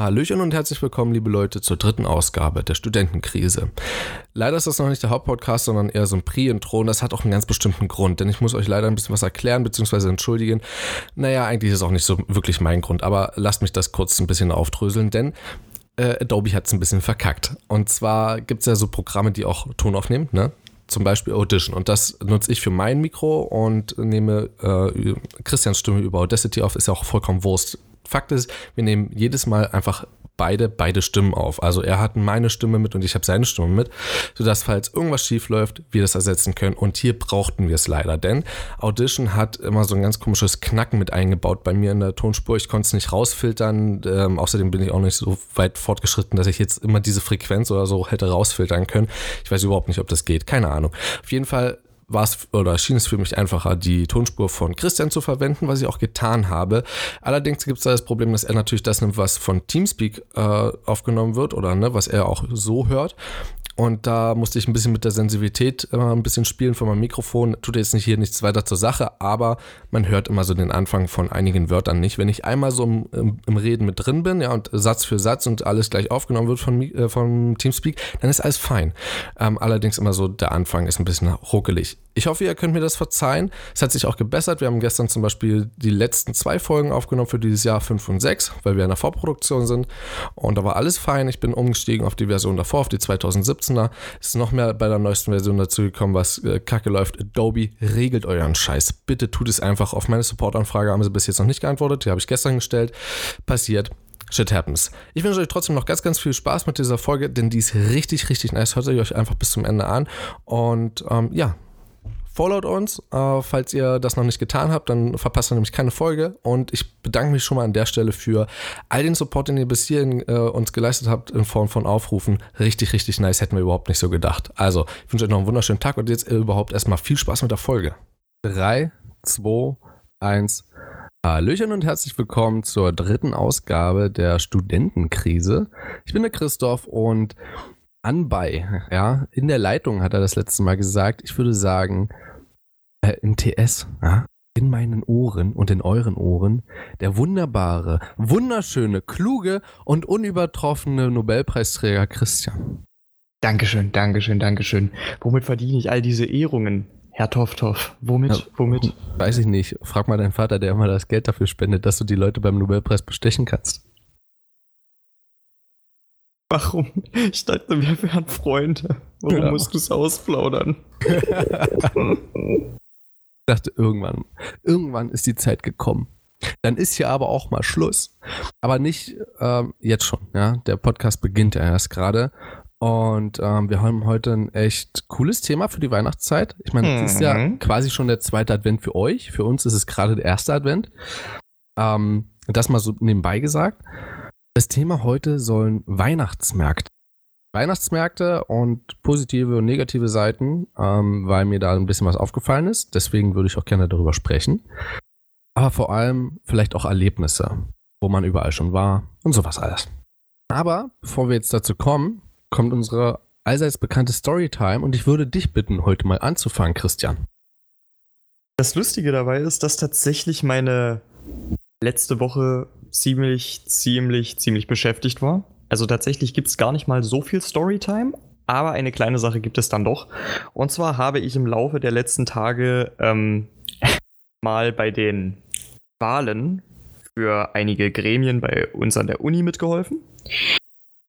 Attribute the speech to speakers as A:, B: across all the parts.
A: Hallöchen und herzlich willkommen, liebe Leute, zur dritten Ausgabe der Studentenkrise. Leider ist das noch nicht der Hauptpodcast, sondern eher so ein Pre-Intro und das hat auch einen ganz bestimmten Grund, denn ich muss euch leider ein bisschen was erklären bzw. entschuldigen. Naja, eigentlich ist es auch nicht so wirklich mein Grund, aber lasst mich das kurz ein bisschen aufdröseln, denn äh, Adobe hat es ein bisschen verkackt. Und zwar gibt es ja so Programme, die auch Ton aufnehmen, ne? zum Beispiel Audition. Und das nutze ich für mein Mikro und nehme äh, Christians Stimme über Audacity auf. Ist ja auch vollkommen Wurst. Fakt ist, wir nehmen jedes Mal einfach beide, beide Stimmen auf. Also er hat meine Stimme mit und ich habe seine Stimme mit, sodass falls irgendwas schief läuft, wir das ersetzen können. Und hier brauchten wir es leider, denn Audition hat immer so ein ganz komisches Knacken mit eingebaut bei mir in der Tonspur. Ich konnte es nicht rausfiltern. Ähm, außerdem bin ich auch nicht so weit fortgeschritten, dass ich jetzt immer diese Frequenz oder so hätte rausfiltern können. Ich weiß überhaupt nicht, ob das geht. Keine Ahnung. Auf jeden Fall war es oder schien es für mich einfacher, die Tonspur von Christian zu verwenden, was ich auch getan habe. Allerdings gibt es da das Problem, dass er natürlich das nimmt, was von Teamspeak äh, aufgenommen wird oder ne, was er auch so hört. Und da musste ich ein bisschen mit der Sensibilität äh, ein bisschen spielen von meinem Mikrofon. Tut jetzt nicht hier nichts weiter zur Sache, aber man hört immer so den Anfang von einigen Wörtern nicht. Wenn ich einmal so im, im, im Reden mit drin bin, ja, und Satz für Satz und alles gleich aufgenommen wird von, äh, von Teamspeak, dann ist alles fein. Ähm, allerdings immer so, der Anfang ist ein bisschen ruckelig. Ich hoffe, ihr könnt mir das verzeihen. Es hat sich auch gebessert. Wir haben gestern zum Beispiel die letzten zwei Folgen aufgenommen für dieses Jahr 5 und 6, weil wir in der Vorproduktion sind. Und da war alles fein. Ich bin umgestiegen auf die Version davor, auf die 2017er. Es ist noch mehr bei der neuesten Version dazu gekommen, was äh, kacke läuft. Adobe regelt euren Scheiß. Bitte tut es einfach. Auf meine Supportanfrage haben sie bis jetzt noch nicht geantwortet. Die habe ich gestern gestellt. Passiert. Shit happens. Ich wünsche euch trotzdem noch ganz, ganz viel Spaß mit dieser Folge, denn die ist richtig, richtig nice. Hört euch einfach bis zum Ende an. Und ähm, ja, Followt uns, äh, falls ihr das noch nicht getan habt, dann verpasst ihr nämlich keine Folge. Und ich bedanke mich schon mal an der Stelle für all den Support, den ihr bis hierhin äh, uns geleistet habt in Form von Aufrufen. Richtig, richtig nice, hätten wir überhaupt nicht so gedacht. Also, ich wünsche euch noch einen wunderschönen Tag und jetzt äh, überhaupt erstmal viel Spaß mit der Folge. 3, 2, 1. Hallöchen und herzlich willkommen zur dritten Ausgabe der Studentenkrise. Ich bin der Christoph und anbei, ja, in der Leitung hat er das letzte Mal gesagt, ich würde sagen, äh, in TS, ja, in meinen Ohren und in euren Ohren, der wunderbare, wunderschöne, kluge und unübertroffene Nobelpreisträger Christian.
B: Dankeschön, Dankeschön, Dankeschön. Womit verdiene ich all diese Ehrungen, Herr Tofthoff? Womit? Ja, womit?
A: Weiß ich nicht. Frag mal deinen Vater, der immer das Geld dafür spendet, dass du die Leute beim Nobelpreis bestechen kannst.
B: Warum? Ich dachte, wir wären Freunde. Warum ja. musst du es ausplaudern?
A: ich dachte, irgendwann, irgendwann ist die Zeit gekommen. Dann ist hier aber auch mal Schluss. Aber nicht ähm, jetzt schon, ja. Der Podcast beginnt ja erst gerade. Und ähm, wir haben heute ein echt cooles Thema für die Weihnachtszeit. Ich meine, es mhm. ist ja mhm. quasi schon der zweite Advent für euch. Für uns ist es gerade der erste Advent. Ähm, das mal so nebenbei gesagt. Das Thema heute sollen Weihnachtsmärkte. Weihnachtsmärkte und positive und negative Seiten, ähm, weil mir da ein bisschen was aufgefallen ist. Deswegen würde ich auch gerne darüber sprechen. Aber vor allem vielleicht auch Erlebnisse, wo man überall schon war und sowas alles. Aber bevor wir jetzt dazu kommen, kommt unsere allseits bekannte Storytime und ich würde dich bitten, heute mal anzufangen, Christian.
B: Das Lustige dabei ist, dass tatsächlich meine letzte Woche ziemlich, ziemlich, ziemlich beschäftigt war. Also tatsächlich gibt es gar nicht mal so viel Storytime, aber eine kleine Sache gibt es dann doch. Und zwar habe ich im Laufe der letzten Tage ähm, mal bei den Wahlen für einige Gremien bei uns an der Uni mitgeholfen.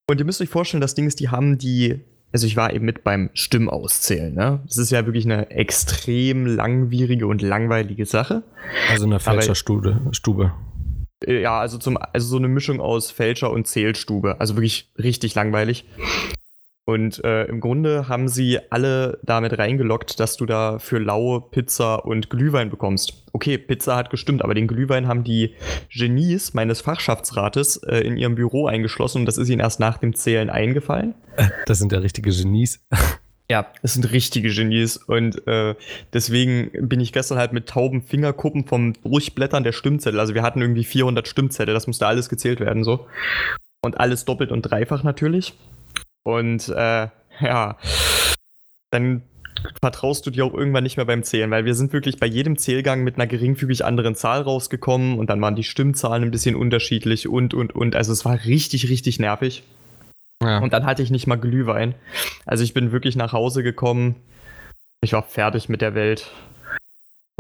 B: Und ihr müsst euch vorstellen, das Ding ist, die haben die, also ich war eben mit beim Stimmauszählen. Ne? Das ist ja wirklich eine extrem langwierige und langweilige Sache.
A: Also eine Fälscherstube.
B: Äh, ja, also, zum, also so eine Mischung aus Fälscher und Zählstube. Also wirklich richtig langweilig. Und äh, im Grunde haben sie alle damit reingelockt, dass du da für Lau Pizza und Glühwein bekommst. Okay, Pizza hat gestimmt, aber den Glühwein haben die Genies meines Fachschaftsrates äh, in ihrem Büro eingeschlossen und das ist ihnen erst nach dem Zählen eingefallen.
A: Das sind ja richtige Genies.
B: Ja, das sind richtige Genies und äh, deswegen bin ich gestern halt mit tauben Fingerkuppen vom Durchblättern der Stimmzettel. Also wir hatten irgendwie 400 Stimmzettel, das musste alles gezählt werden so. Und alles doppelt und dreifach natürlich. Und äh, ja, dann vertraust du dir auch irgendwann nicht mehr beim Zählen, weil wir sind wirklich bei jedem Zählgang mit einer geringfügig anderen Zahl rausgekommen und dann waren die Stimmzahlen ein bisschen unterschiedlich und, und, und. Also es war richtig, richtig nervig. Ja. Und dann hatte ich nicht mal Glühwein. Also ich bin wirklich nach Hause gekommen. Ich war fertig mit der Welt.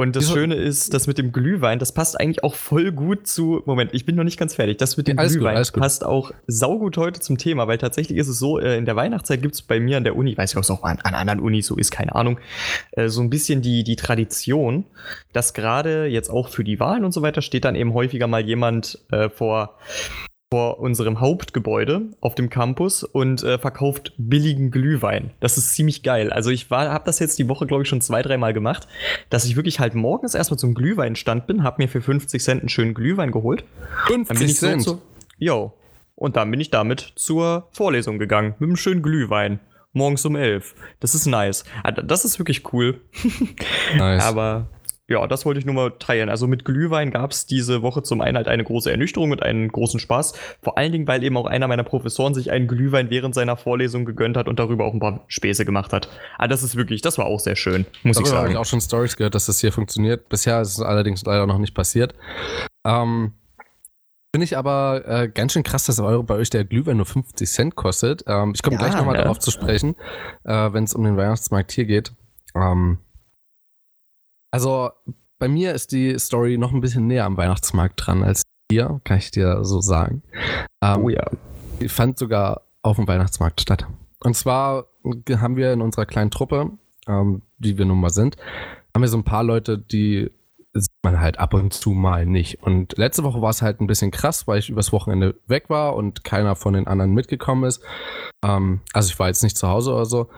B: Und das Wieso? Schöne ist, das mit dem Glühwein, das passt eigentlich auch voll gut zu. Moment, ich bin noch nicht ganz fertig. Das mit dem ja, Glühwein gut, passt auch saugut heute zum Thema, weil tatsächlich ist es so, äh, in der Weihnachtszeit gibt es bei mir an der Uni, weiß ich, ob es auch an, an, anderen Unis so ist, keine Ahnung, äh, so ein bisschen die, die Tradition, dass gerade jetzt auch für die Wahlen und so weiter steht dann eben häufiger mal jemand äh, vor vor unserem Hauptgebäude auf dem Campus und äh, verkauft billigen Glühwein. Das ist ziemlich geil. Also ich habe das jetzt die Woche, glaube ich, schon zwei, dreimal gemacht, dass ich wirklich halt morgens erstmal zum Glühweinstand bin, habe mir für 50 Cent einen schönen Glühwein geholt.
A: 50 Cent?
B: So jo. Und dann bin ich damit zur Vorlesung gegangen, mit einem schönen Glühwein. Morgens um elf. Das ist nice. Ah, das ist wirklich cool. nice. Aber ja, das wollte ich nur mal teilen. Also mit Glühwein gab es diese Woche zum einen halt eine große Ernüchterung und einen großen Spaß. Vor allen Dingen, weil eben auch einer meiner Professoren sich einen Glühwein während seiner Vorlesung gegönnt hat und darüber auch ein paar Späße gemacht hat. Aber ah, das ist wirklich, das war auch sehr schön, muss darüber ich sagen.
A: habe ich auch schon Stories gehört, dass das hier funktioniert. Bisher ist es allerdings leider noch nicht passiert. Ähm, Finde ich aber äh, ganz schön krass, dass bei euch der Glühwein nur 50 Cent kostet. Ähm, ich komme ja, gleich nochmal ja. darauf zu sprechen, äh, wenn es um den Weihnachtsmarkt hier geht. Ähm, also bei mir ist die Story noch ein bisschen näher am Weihnachtsmarkt dran als hier, kann ich dir so sagen. Ähm, oh ja. Die fand sogar auf dem Weihnachtsmarkt statt. Und zwar haben wir in unserer kleinen Truppe, ähm, die wir nun mal sind, haben wir so ein paar Leute, die sieht man halt ab und zu mal nicht. Und letzte Woche war es halt ein bisschen krass, weil ich übers Wochenende weg war und keiner von den anderen mitgekommen ist. Ähm, also ich war jetzt nicht zu Hause oder so.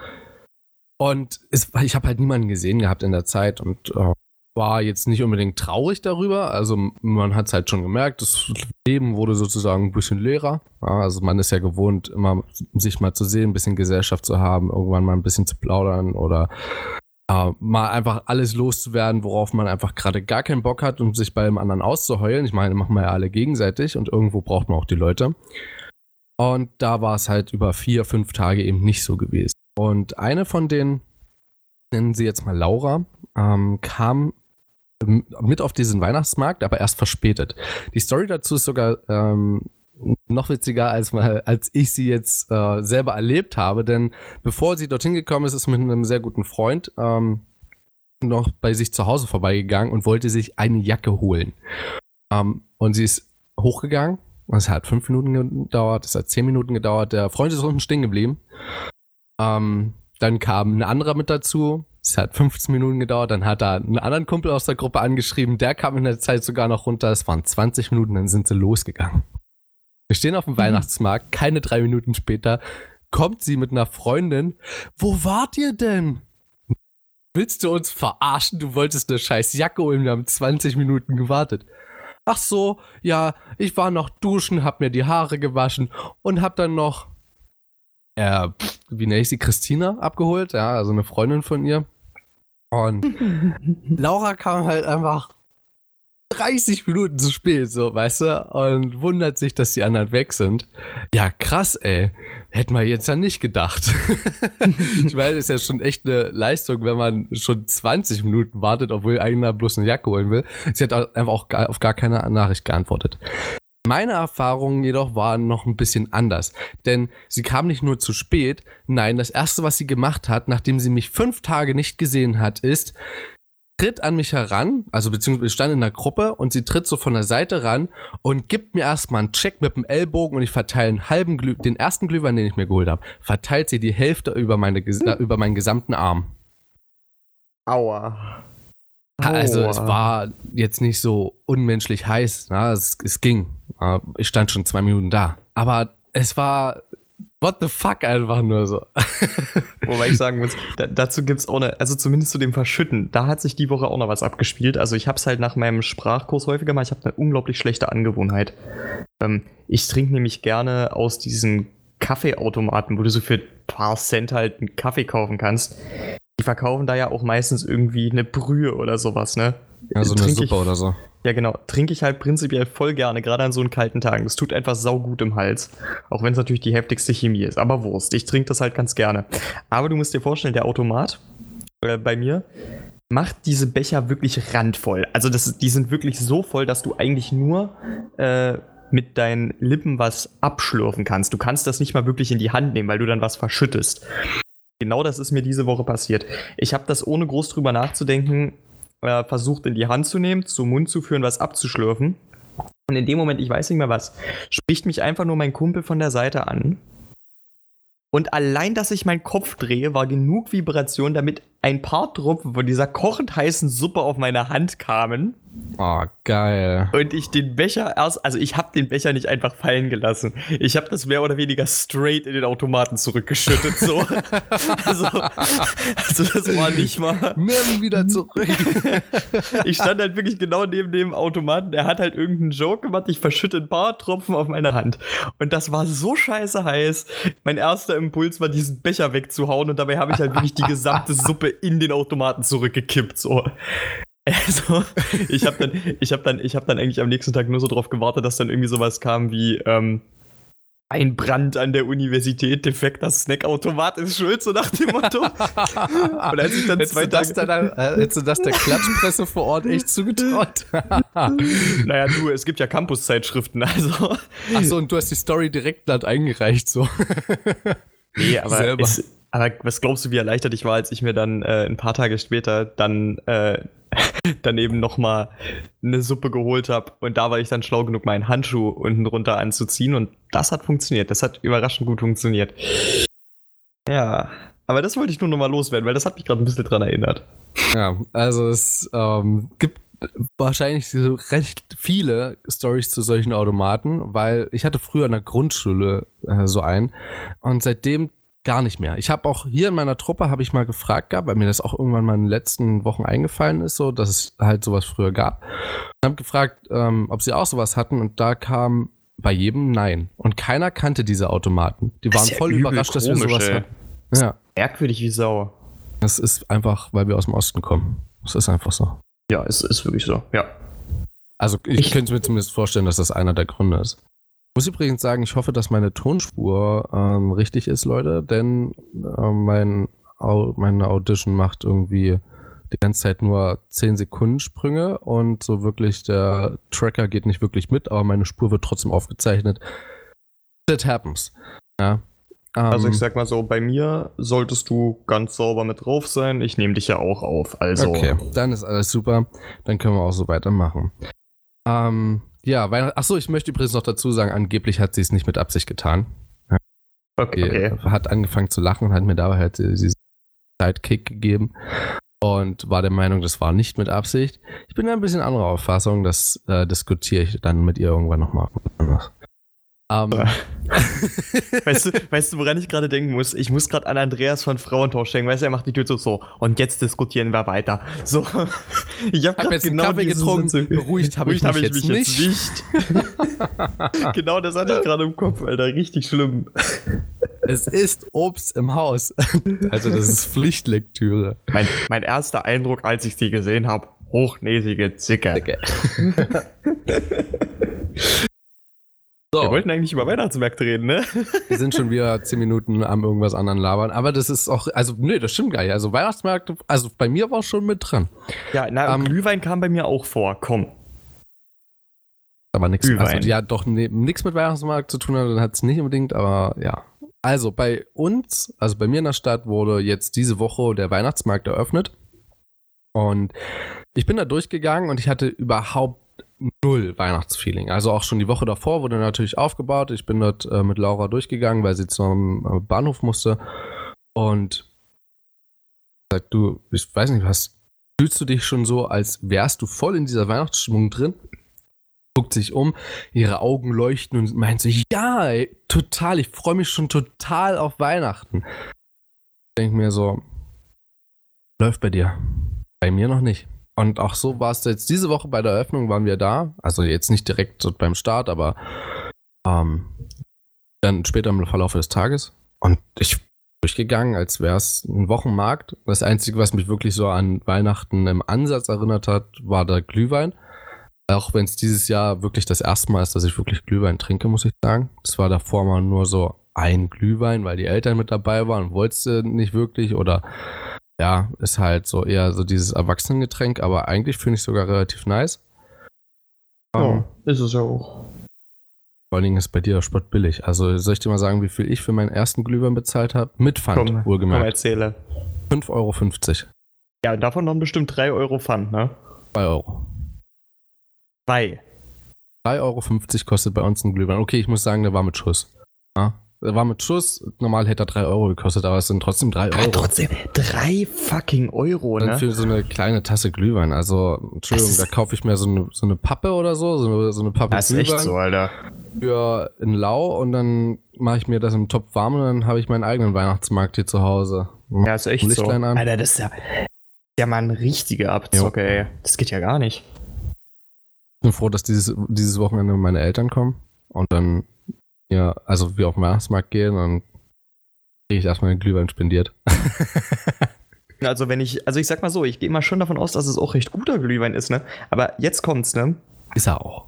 A: Und es, ich habe halt niemanden gesehen gehabt in der Zeit und äh, war jetzt nicht unbedingt traurig darüber. Also man hat es halt schon gemerkt, das Leben wurde sozusagen ein bisschen leerer. Ja, also man ist ja gewohnt, immer sich mal zu sehen, ein bisschen Gesellschaft zu haben, irgendwann mal ein bisschen zu plaudern oder äh, mal einfach alles loszuwerden, worauf man einfach gerade gar keinen Bock hat, um sich bei dem anderen auszuheulen. Ich meine, machen wir ja alle gegenseitig und irgendwo braucht man auch die Leute. Und da war es halt über vier, fünf Tage eben nicht so gewesen. Und eine von denen, nennen sie jetzt mal Laura, ähm, kam mit auf diesen Weihnachtsmarkt, aber erst verspätet. Die Story dazu ist sogar ähm, noch witziger, als, als ich sie jetzt äh, selber erlebt habe, denn bevor sie dorthin gekommen ist, ist mit einem sehr guten Freund ähm, noch bei sich zu Hause vorbeigegangen und wollte sich eine Jacke holen. Ähm, und sie ist hochgegangen. Es hat fünf Minuten gedauert, es hat zehn Minuten gedauert. Der Freund ist unten stehen geblieben. Ähm, dann kam ein anderer mit dazu. Es hat 15 Minuten gedauert. Dann hat er einen anderen Kumpel aus der Gruppe angeschrieben. Der kam in der Zeit sogar noch runter. Es waren 20 Minuten, dann sind sie losgegangen. Wir stehen auf dem mhm. Weihnachtsmarkt. Keine drei Minuten später kommt sie mit einer Freundin. Wo wart ihr denn? Willst du uns verarschen? Du wolltest eine scheiß Jacke holen. Wir haben 20 Minuten gewartet. Ach so, ja, ich war noch duschen, hab mir die Haare gewaschen und hab dann noch äh, wie nenne ich sie, Christina abgeholt, ja, also eine Freundin von ihr. Und Laura kam halt einfach 30 Minuten zu spät, so, weißt du, und wundert sich, dass die anderen weg sind. Ja, krass, ey. Hätten wir jetzt ja nicht gedacht. ich meine, das ist ja schon echt eine Leistung, wenn man schon 20 Minuten wartet, obwohl einer bloß eine Jacke holen will. Sie hat einfach auch auf gar keine Nachricht geantwortet. Meine Erfahrungen jedoch waren noch ein bisschen anders, denn sie kam nicht nur zu spät, nein, das erste, was sie gemacht hat, nachdem sie mich fünf Tage nicht gesehen hat, ist, tritt an mich heran, also beziehungsweise stand in der Gruppe und sie tritt so von der Seite ran und gibt mir erstmal einen Check mit dem Ellbogen und ich verteile einen halben Glüh, den ersten Glühwein, den ich mir geholt habe, verteilt sie die Hälfte über, meine, über meinen gesamten Arm.
B: Aua.
A: Also es war jetzt nicht so unmenschlich heiß, na, es, es ging. Ich stand schon zwei Minuten da. Aber es war what the fuck einfach nur so.
B: Wobei ich sagen muss, da, dazu gibt's auch eine, also zumindest zu dem Verschütten, da hat sich die Woche auch noch was abgespielt. Also ich hab's halt nach meinem Sprachkurs häufiger mal, ich habe eine unglaublich schlechte Angewohnheit. Ähm, ich trinke nämlich gerne aus diesen Kaffeeautomaten, wo du so für ein paar Cent halt einen Kaffee kaufen kannst. Die verkaufen da ja auch meistens irgendwie eine Brühe oder sowas, ne?
A: Ja, so eine Trink Suppe ich, oder so.
B: Ja, genau. Trinke ich halt prinzipiell voll gerne, gerade an so einen kalten Tagen. Das tut einfach saugut im Hals. Auch wenn es natürlich die heftigste Chemie ist. Aber Wurst. Ich trinke das halt ganz gerne. Aber du musst dir vorstellen, der Automat, äh, bei mir macht diese Becher wirklich randvoll. Also das, die sind wirklich so voll, dass du eigentlich nur äh, mit deinen Lippen was abschlürfen kannst. Du kannst das nicht mal wirklich in die Hand nehmen, weil du dann was verschüttest. Genau das ist mir diese Woche passiert. Ich habe das ohne groß drüber nachzudenken äh, versucht in die Hand zu nehmen, zum Mund zu führen, was abzuschlürfen. Und in dem Moment, ich weiß nicht mehr was, spricht mich einfach nur mein Kumpel von der Seite an. Und allein, dass ich meinen Kopf drehe, war genug Vibration, damit ein paar Tropfen von dieser kochend heißen Suppe auf meine Hand kamen.
A: Oh, geil.
B: Und ich den Becher erst, also ich habe den Becher nicht einfach fallen gelassen. Ich habe das mehr oder weniger straight in den Automaten zurückgeschüttet. So. also, also das war nicht mal.
A: Nimm wieder zurück.
B: ich stand halt wirklich genau neben dem Automaten. Der hat halt irgendeinen Joke gemacht. Ich verschütte ein paar Tropfen auf meine Hand. Und das war so scheiße heiß. Mein erster Impuls war, diesen Becher wegzuhauen. Und dabei habe ich halt wirklich die gesamte Suppe in den Automaten zurückgekippt. So. Also, ich habe dann, ich habe dann, ich habe dann eigentlich am nächsten Tag nur so drauf gewartet, dass dann irgendwie sowas kam wie ähm, ein Brand an der Universität, defekter Snackautomat ist schuld, so nach dem Motto.
A: Und als ich dann hättest zwei Tage, das dann, äh, hättest du das der Klatschpresse vor Ort echt zugetraut?
B: naja, du, es gibt ja Campus-Zeitschriften, also.
A: Achso, und du hast die Story direkt dort eingereicht, so.
B: Nee, aber Selber. Es, aber was glaubst du, wie erleichtert ich war, als ich mir dann äh, ein paar Tage später dann äh, dann eben nochmal eine Suppe geholt habe und da war ich dann schlau genug, meinen Handschuh unten drunter anzuziehen und das hat funktioniert. Das hat überraschend gut funktioniert. Ja, aber das wollte ich nur nochmal loswerden, weil das hat mich gerade ein bisschen dran erinnert.
A: Ja, also es ähm, gibt wahrscheinlich recht viele Stories zu solchen Automaten, weil ich hatte früher in der Grundschule äh, so einen und seitdem gar nicht mehr. Ich habe auch hier in meiner Truppe habe ich mal gefragt gehabt, weil mir das auch irgendwann mal in den letzten Wochen eingefallen ist, so dass es halt sowas früher gab. Und habe gefragt, ähm, ob sie auch sowas hatten und da kam bei jedem Nein. Und keiner kannte diese Automaten. Die waren ja voll überrascht, komisch, dass wir sowas ey. hatten.
B: Ja. Merkwürdig wie Sau.
A: Das ist einfach, weil wir aus dem Osten kommen. Das ist einfach so.
B: Ja, es ist wirklich so, ja.
A: Also ich, ich könnte mir zumindest vorstellen, dass das einer der Gründe ist muss übrigens sagen, ich hoffe, dass meine Tonspur ähm, richtig ist, Leute, denn äh, mein, Au meine Audition macht irgendwie die ganze Zeit nur 10 Sekunden Sprünge und so wirklich der Tracker geht nicht wirklich mit, aber meine Spur wird trotzdem aufgezeichnet. That happens. Ja.
B: Um, also ich ähm, sag mal so, bei mir solltest du ganz sauber mit drauf sein. Ich nehme dich ja auch auf. Also.
A: Okay, dann ist alles super. Dann können wir auch so weitermachen. Ähm, ja, weil, achso, ich möchte übrigens noch dazu sagen, angeblich hat sie es nicht mit Absicht getan. Okay. okay. Hat angefangen zu lachen und hat mir dabei halt diesen Sidekick gegeben und war der Meinung, das war nicht mit Absicht. Ich bin da ein bisschen anderer Auffassung, das äh, diskutiere ich dann mit ihr irgendwann nochmal.
B: Um. Ähm. weißt, du, weißt du, woran ich gerade denken muss? Ich muss gerade an Andreas von Frauentausch denken. Weißt du, er macht die Tür so, so und jetzt diskutieren wir weiter. So,
A: ich habe hab jetzt genau einen Kaffee getrunken,
B: Sitze. beruhigt habe ich, hab ich, mich jetzt nicht. genau das hatte ich gerade im Kopf, Alter. Richtig schlimm.
A: Es ist Obst im Haus. Also das ist Pflichtlektüre.
B: Mein, mein erster Eindruck, als ich sie gesehen habe, hochnäsige Zicke. Zicke. So. Wir wollten eigentlich über Weihnachtsmärkte reden, ne?
A: Wir sind schon wieder zehn Minuten am irgendwas anderen labern. Aber das ist auch, also, nee, das stimmt gar nicht. Also, Weihnachtsmärkte, also bei mir war schon mit dran.
B: Ja, na, um, Glühwein kam bei mir auch vor, komm.
A: Aber nichts, also, ja, doch nee, nichts mit Weihnachtsmarkt zu tun hat, dann hat es nicht unbedingt, aber ja. Also bei uns, also bei mir in der Stadt wurde jetzt diese Woche der Weihnachtsmarkt eröffnet. Und ich bin da durchgegangen und ich hatte überhaupt null Weihnachtsfeeling. Also auch schon die Woche davor wurde natürlich aufgebaut. Ich bin dort äh, mit Laura durchgegangen, weil sie zum äh, Bahnhof musste. Und sagt, du, ich weiß nicht, was fühlst du dich schon so, als wärst du voll in dieser Weihnachtsstimmung drin? Guckt sich um, ihre Augen leuchten und meint sich, ja, ey, total, ich freue mich schon total auf Weihnachten. Ich denke mir so, läuft bei dir. Bei mir noch nicht. Und auch so war es jetzt diese Woche bei der Eröffnung, waren wir da. Also jetzt nicht direkt beim Start, aber ähm, dann später im Verlauf des Tages. Und ich bin durchgegangen, als wäre es ein Wochenmarkt. Das Einzige, was mich wirklich so an Weihnachten im Ansatz erinnert hat, war der Glühwein. Auch wenn es dieses Jahr wirklich das erste Mal ist, dass ich wirklich Glühwein trinke, muss ich sagen. Das war davor mal nur so ein Glühwein, weil die Eltern mit dabei waren wolltest du nicht wirklich oder ja, ist halt so eher so dieses Erwachsenengetränk, aber eigentlich finde ich sogar relativ nice.
B: Ja, ist es ja auch.
A: Vor allen Dingen ist bei dir Sport billig. Also soll ich dir mal sagen, wie viel ich für meinen ersten Glühwein bezahlt habe? Mit Pfand,
B: Komm, komm,
A: wohlgemerkt.
B: erzähle.
A: 5,50 Euro.
B: Ja, davon dann bestimmt 3 Euro Pfand, ne?
A: 2 Euro.
B: 2.
A: 3,50 Euro kostet bei uns ein Glühwein. Okay, ich muss sagen, der war mit Schuss. Ja, der war mit Schuss. Normal hätte er 3 Euro gekostet, aber es sind trotzdem 3
B: Ja,
A: Euro.
B: trotzdem 3 fucking Euro,
A: Dann
B: ne?
A: für so eine kleine Tasse Glühwein. Also, Entschuldigung,
B: Das
A: da kaufe ich mir so eine, so eine Pappe oder so, so eine, so eine Pappe
B: Das ist echt
A: Glühwein
B: so, Alter.
A: für in Lau und dann mache ich mir das im Topf warm und dann habe ich meinen eigenen Weihnachtsmarkt hier zu Hause.
B: Ja, ist echt so.
A: Lichtlein an.
B: Alter, das ist ja, ja mal ein richtiger Abzocke, ey. Das geht ja gar nicht.
A: Ich bin froh, dass dieses, dieses Wochenende meine Eltern kommen und dann ja, also wir auf den Weihnachtsmarkt gehen und kriege ich erstmal den Glühwein spendiert.
B: Also wenn ich, also ich sag mal so, ich gehe mal schon davon aus, dass es auch recht guter Glühwein ist, ne? Aber jetzt kommt's, ne?
A: Ist er auch.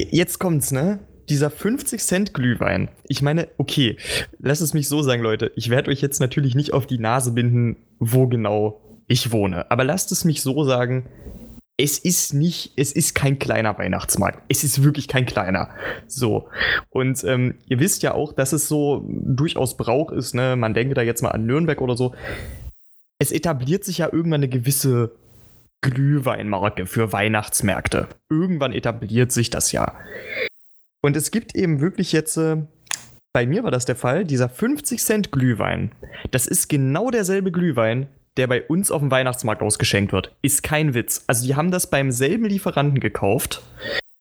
B: Jetzt kommt's, ne? Dieser 50 Cent Glühwein. Ich meine, okay, lasst es mich so sagen, Leute. Ich werde euch jetzt natürlich nicht auf die Nase binden, wo genau ich wohne. Aber lasst es mich so sagen. Es ist nicht, es ist kein kleiner Weihnachtsmarkt. Es ist wirklich kein kleiner. So. Und ähm, ihr wisst ja auch, dass es so durchaus Brauch ist, ne? Man denke da jetzt mal an Nürnberg oder so. Es etabliert sich ja irgendwann eine gewisse Glühweinmarke für Weihnachtsmärkte. Irgendwann etabliert sich das ja. Und es gibt eben wirklich jetzt, äh, bei mir war das der Fall, dieser 50 Cent Glühwein. Das ist genau derselbe Glühwein, der bei uns auf dem Weihnachtsmarkt ausgeschenkt wird. Ist kein Witz. Also die haben das beim selben Lieferanten gekauft.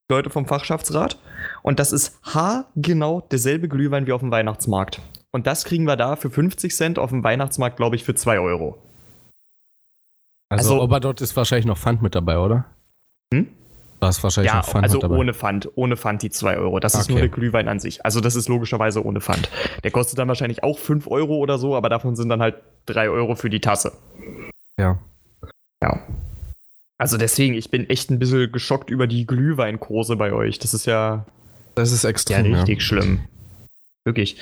B: Leute vom Fachschaftsrat. Und das ist haargenau derselbe Glühwein wie auf dem Weihnachtsmarkt. Und das kriegen wir da für 50 Cent auf dem Weihnachtsmarkt, glaube ich, für 2 Euro.
A: Also,
B: Also-
A: aber dort ist wahrscheinlich noch Pfand mit dabei, oder?
B: Hm?
A: Da ist wahrscheinlich
B: Ja,
A: noch Pfand
B: also
A: mit dabei.
B: ohne Pfand, ohne Pfand die 2 Euro. Das ist
A: Okay.
B: nur der Glühwein an sich. Also das ist logischerweise ohne Pfand. Der kostet dann wahrscheinlich auch 5 Euro oder so, aber davon sind dann halt 3 Euro für die Tasse.
A: Ja.
B: Ja. Also deswegen, ich bin echt ein bisschen geschockt über die Glühweinkurse bei euch. Das ist ja,
A: Das ist
B: ja
A: extrem. Ja,
B: richtig schlimm. Wirklich.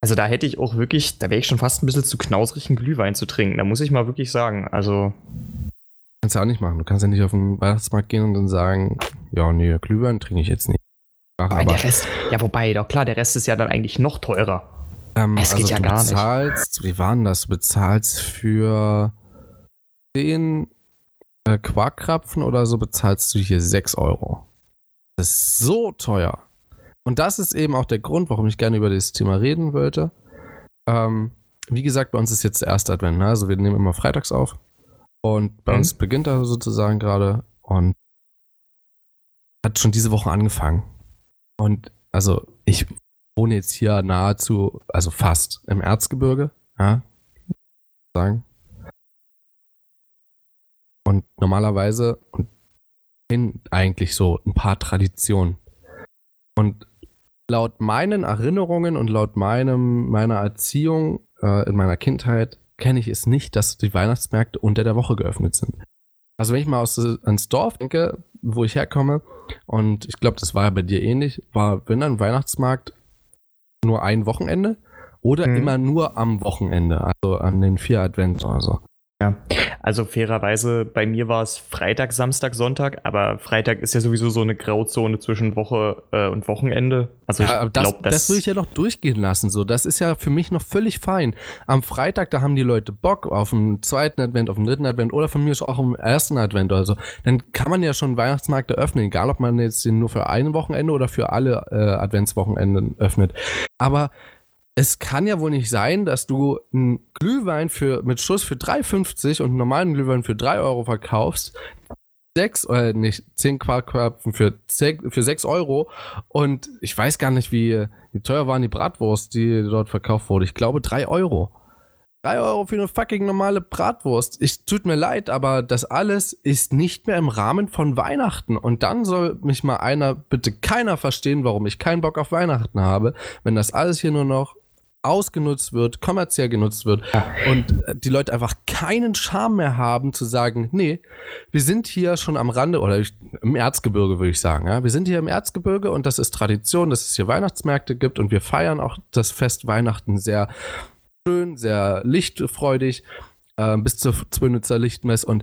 B: Also da hätte ich auch wirklich, da wäre ich schon fast ein bisschen zu knausrig, einen Glühwein zu trinken. Da muss ich mal wirklich sagen. Also,
A: Kannst du auch nicht machen. Du kannst ja nicht auf den Weihnachtsmarkt gehen und dann sagen, ja, nee, Glühwein trinke ich jetzt nicht. Ach,
B: aber
A: aber
B: der Rest, ja wobei, doch klar, der Rest ist ja dann eigentlich noch teurer.
A: ähm,
B: Es geht
A: also
B: ja
A: du
B: gar nicht.
A: bezahlst, wie war denn das? Du bezahlst für 10 äh, Quarkkrapfen oder so bezahlst du hier 6 Euro. Das ist so teuer. Und das ist eben auch der Grund, warum ich gerne über dieses Thema reden wollte. Ähm, wie gesagt, bei uns ist jetzt der erste Advent. Ne? Also wir nehmen immer freitags auf. Und bei
B: Mhm.
A: uns beginnt er sozusagen gerade. Und hat schon diese Woche angefangen. Und also ich wohne jetzt hier nahezu, also fast im Erzgebirge. Ja, sagen. Und normalerweise hin eigentlich so ein paar Traditionen. Und laut meinen Erinnerungen und laut meinem, meiner Erziehung äh, in meiner Kindheit kenne ich es nicht, dass die Weihnachtsmärkte unter der Woche geöffnet sind. Also wenn ich mal aus, ans Dorf denke, wo ich herkomme, und ich glaube, das war ja bei dir ähnlich, war, wenn ein Weihnachtsmarkt nur ein Wochenende oder
B: Mhm.
A: immer nur am Wochenende, also an den vier Advent oder so.
B: Also fairerweise, bei mir war es Freitag, Samstag, Sonntag, aber Freitag ist ja sowieso so eine Grauzone zwischen Woche äh, und Wochenende. Also
A: Ja,
B: ich
A: das,
B: glaube,
A: das,
B: das,
A: will ich ja noch durchgehen lassen. So, das ist ja für mich noch völlig fein. Am Freitag, da haben die Leute Bock auf den zweiten Advent, auf den dritten Advent oder von mir aus auch am ersten Advent oder so. Dann kann man ja schon Weihnachtsmarkt eröffnen, egal ob man jetzt den nur für ein Wochenende oder für alle äh, Adventswochenenden öffnet. Aber es kann ja wohl nicht sein, dass du einen Glühwein für, mit Schuss für 3,50 und einen normalen Glühwein für 3 Euro verkaufst. Sechs, äh, nicht, 10 Quarkköpfen für, für 6 Euro. Und ich weiß gar nicht, wie, wie teuer waren die Bratwurst, die dort verkauft wurde. Ich glaube 3 Euro. 3 Euro für eine fucking normale Bratwurst. Ich tut mir leid, aber das alles ist nicht mehr im Rahmen von Weihnachten. Und dann soll mich mal einer, bitte keiner verstehen, warum ich keinen Bock auf Weihnachten habe, wenn das alles hier nur noch ausgenutzt wird, kommerziell genutzt wird und äh, die Leute einfach keinen Charme mehr haben zu sagen, nee, wir sind hier schon am Rande oder ich, im Erzgebirge würde ich sagen, ja, wir sind hier im Erzgebirge und das ist Tradition, dass es hier Weihnachtsmärkte gibt und wir feiern auch das Fest Weihnachten sehr schön, sehr lichtfreudig äh, bis zur Zwönitzer Lichtmess und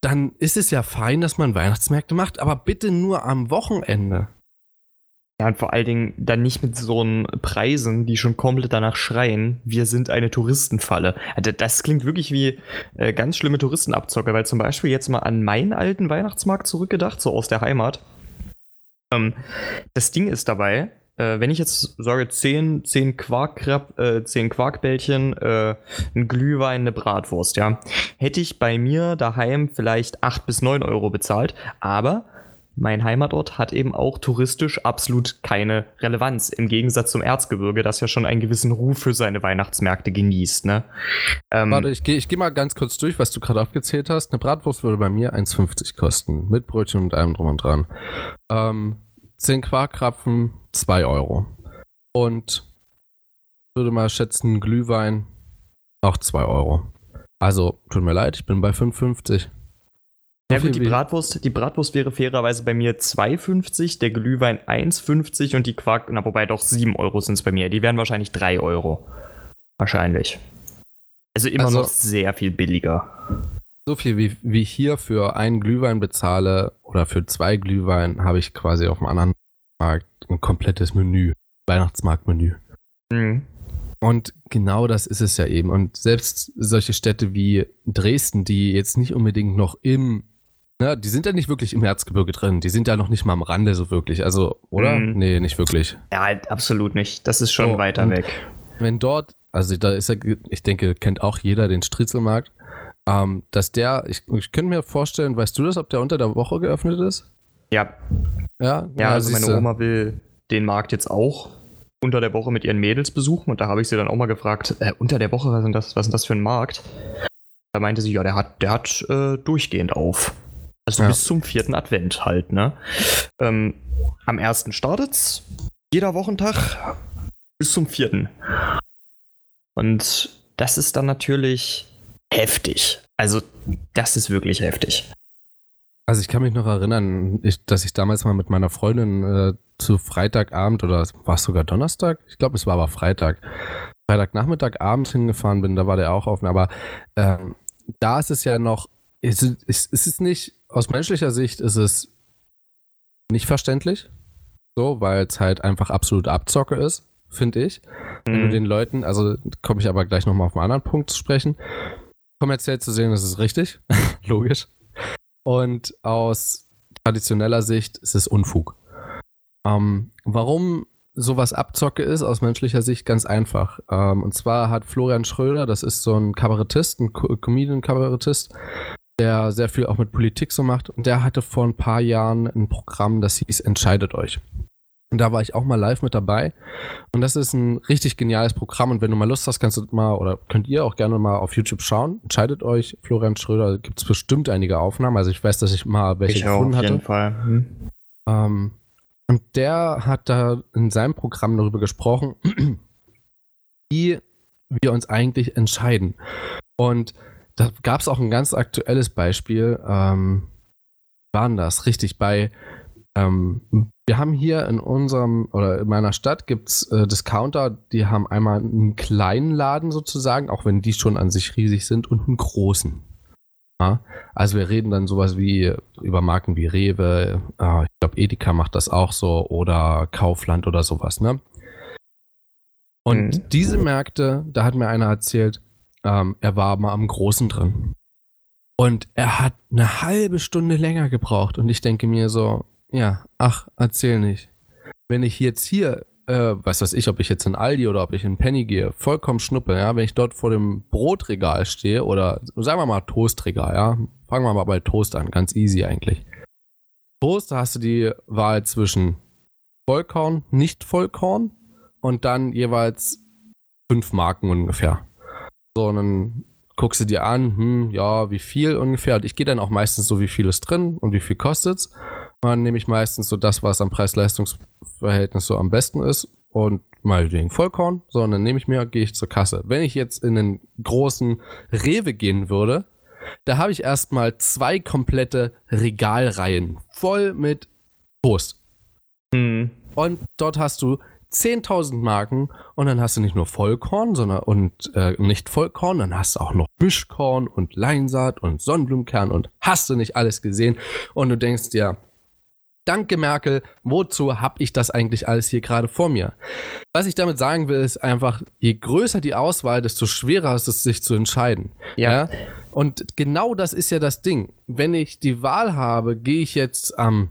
A: dann ist es ja fein, dass man Weihnachtsmärkte macht, aber bitte nur am Wochenende.
B: Ja, und vor allen Dingen dann nicht mit so Preisen, die schon komplett danach schreien, wir sind eine Touristenfalle. Also das klingt wirklich wie äh, ganz schlimme Touristenabzocke, weil zum Beispiel jetzt mal an meinen alten Weihnachtsmarkt zurückgedacht, so aus der Heimat. Ähm, das Ding ist dabei, äh, wenn ich jetzt sage 10, 10, Quark, äh, 10 Quarkbällchen, äh, ein Glühwein, eine Bratwurst, ja, hätte ich bei mir daheim vielleicht 8 bis 9 Euro bezahlt, aber mein Heimatort hat eben auch touristisch absolut keine Relevanz. Im Gegensatz zum Erzgebirge, das ja schon einen gewissen Ruf für seine Weihnachtsmärkte genießt. Ne?
A: Ähm, Warte, ich gehe ich geh mal ganz kurz durch, was du gerade aufgezählt hast. Eine Bratwurst würde bei mir 1,50 kosten. Mit Brötchen und allem drum und dran. Ähm, 10 Quarkkrapfen, 2 Euro. Und würde mal schätzen, Glühwein auch 2 Euro. Also, tut mir leid, ich bin bei 5,50.
B: Ja gut, die Bratwurst, die Bratwurst wäre fairerweise bei mir 2,50, der Glühwein 1,50 und die Quark, na wobei doch 7 Euro sind es bei mir. Die wären wahrscheinlich 3 Euro. Wahrscheinlich. Also immer also, noch sehr viel billiger.
A: So viel wie, wie ich hier für einen Glühwein bezahle oder für zwei Glühwein habe ich quasi auf dem anderen Markt ein komplettes Menü. Weihnachtsmarktmenü. Mhm. Und genau das ist es ja eben. Und selbst solche Städte wie Dresden, die jetzt nicht unbedingt noch im ja, die sind ja nicht wirklich im Erzgebirge drin. Die sind ja noch nicht mal am Rande so wirklich. Also, oder? Mhm. Nee, nicht wirklich.
B: Ja, halt absolut nicht. Das ist schon oh, weiter weg.
A: Wenn dort, also da ist ja, ich denke, kennt auch jeder den Striezelmarkt, ähm, dass der, ich, ich könnte mir vorstellen, weißt du das, ob der unter der Woche geöffnet ist?
B: Ja. Ja, ja also meine Oma will den Markt jetzt auch unter der Woche mit ihren Mädels besuchen und da habe ich sie dann auch mal gefragt, äh, unter der Woche, was ist das, was ist das für ein Markt? Da meinte sie, ja, der hat, der hat äh, durchgehend auf. Also ja. bis zum vierten Advent halt, ne? Ähm, am ersten startet's, jeder Wochentag bis zum vierten. Und das ist dann natürlich heftig. Also, das ist wirklich heftig.
A: Also ich kann mich noch erinnern, ich, dass ich damals mal mit meiner Freundin äh, zu Freitagabend oder war es sogar Donnerstag? Ich glaube, es war aber Freitag. Freitagnachmittag abends hingefahren bin, da war der auch offen. Aber ähm, da ist es ja noch, ist, ist, ist es nicht aus menschlicher Sicht ist es nicht verständlich. So, weil es halt einfach absolut Abzocke ist, finde ich. Mhm. Wenn du mhm. den Leuten, also komme ich aber gleich nochmal auf einen anderen Punkt zu sprechen. Kommerziell zu sehen, das ist richtig. Logisch. Und aus traditioneller Sicht ist es Unfug. Ähm, warum sowas Abzocke ist, aus menschlicher Sicht ganz einfach. Ähm, und zwar hat Florian Schröder, das ist so ein Kabarettist, ein Comedian-Kabarettist, der sehr viel auch mit Politik so macht. Und der hatte vor ein paar Jahren ein Programm, das hieß Entscheidet euch. Und da war ich auch mal live mit dabei. Und das ist ein richtig geniales Programm. Und wenn du mal Lust hast, kannst du mal oder könnt ihr auch gerne mal auf YouTube schauen. Entscheidet euch, Florian Schröder, gibt es bestimmt einige Aufnahmen. Also ich weiß, dass ich mal welche ich gefunden auch, auf jeden Fall. Hm. Ähm, und der hat da in seinem Programm darüber gesprochen, wie wir uns eigentlich entscheiden. Und da gab es auch ein ganz aktuelles Beispiel. Ähm, waren das richtig bei ähm, wir haben hier in unserem oder in meiner Stadt gibt es äh, Discounter, die haben einmal einen kleinen Laden sozusagen, auch wenn die schon an sich riesig sind, und einen großen. Ja? Also wir reden dann sowas wie über Marken wie Rewe, äh, ich glaube Edeka macht das auch so oder Kaufland oder sowas, ne? Und mhm. diese Märkte, da hat mir einer erzählt, ähm, er war mal am Großen drin. Und er hat eine halbe Stunde länger gebraucht. Und ich denke mir so, ja, ach, erzähl nicht. Wenn ich jetzt hier, äh, was weiß ich, ob ich jetzt in Aldi oder ob ich in Penny gehe, vollkommen schnuppe, ja, wenn ich dort vor dem Brotregal stehe oder sagen wir mal Toastregal, ja, fangen wir mal bei Toast an, ganz easy eigentlich. Toast, da hast du die Wahl zwischen Vollkorn, nicht Vollkorn und dann jeweils fünf Marken ungefähr. So, und dann guckst du dir an, hm, ja, wie viel ungefähr. Und ich gehe dann auch meistens so, wie viel ist drin und wie viel kostet's. Und dann nehme ich meistens so das, was am Preis-Leistungs-Verhältnis so am besten ist und mal den Vollkorn, sondern nehme ich mir, gehe ich zur Kasse. Wenn ich jetzt in den großen Rewe gehen würde, da habe ich erstmal zwei komplette Regalreihen voll mit Toast. Mhm. Und dort hast du 10.000 Marken und dann hast du nicht nur Vollkorn, sondern und äh, nicht Vollkorn, dann hast du auch noch Mischkorn und Leinsaat und Sonnenblumenkern und hast du nicht alles gesehen und du denkst dir, Danke, Merkel. Wozu habe ich das eigentlich alles hier gerade vor mir? Was ich damit sagen will, ist einfach, je größer die Auswahl, desto schwerer ist es, sich zu entscheiden. Ja. ja? Und genau das ist ja das Ding. Wenn ich die Wahl habe, gehe ich jetzt am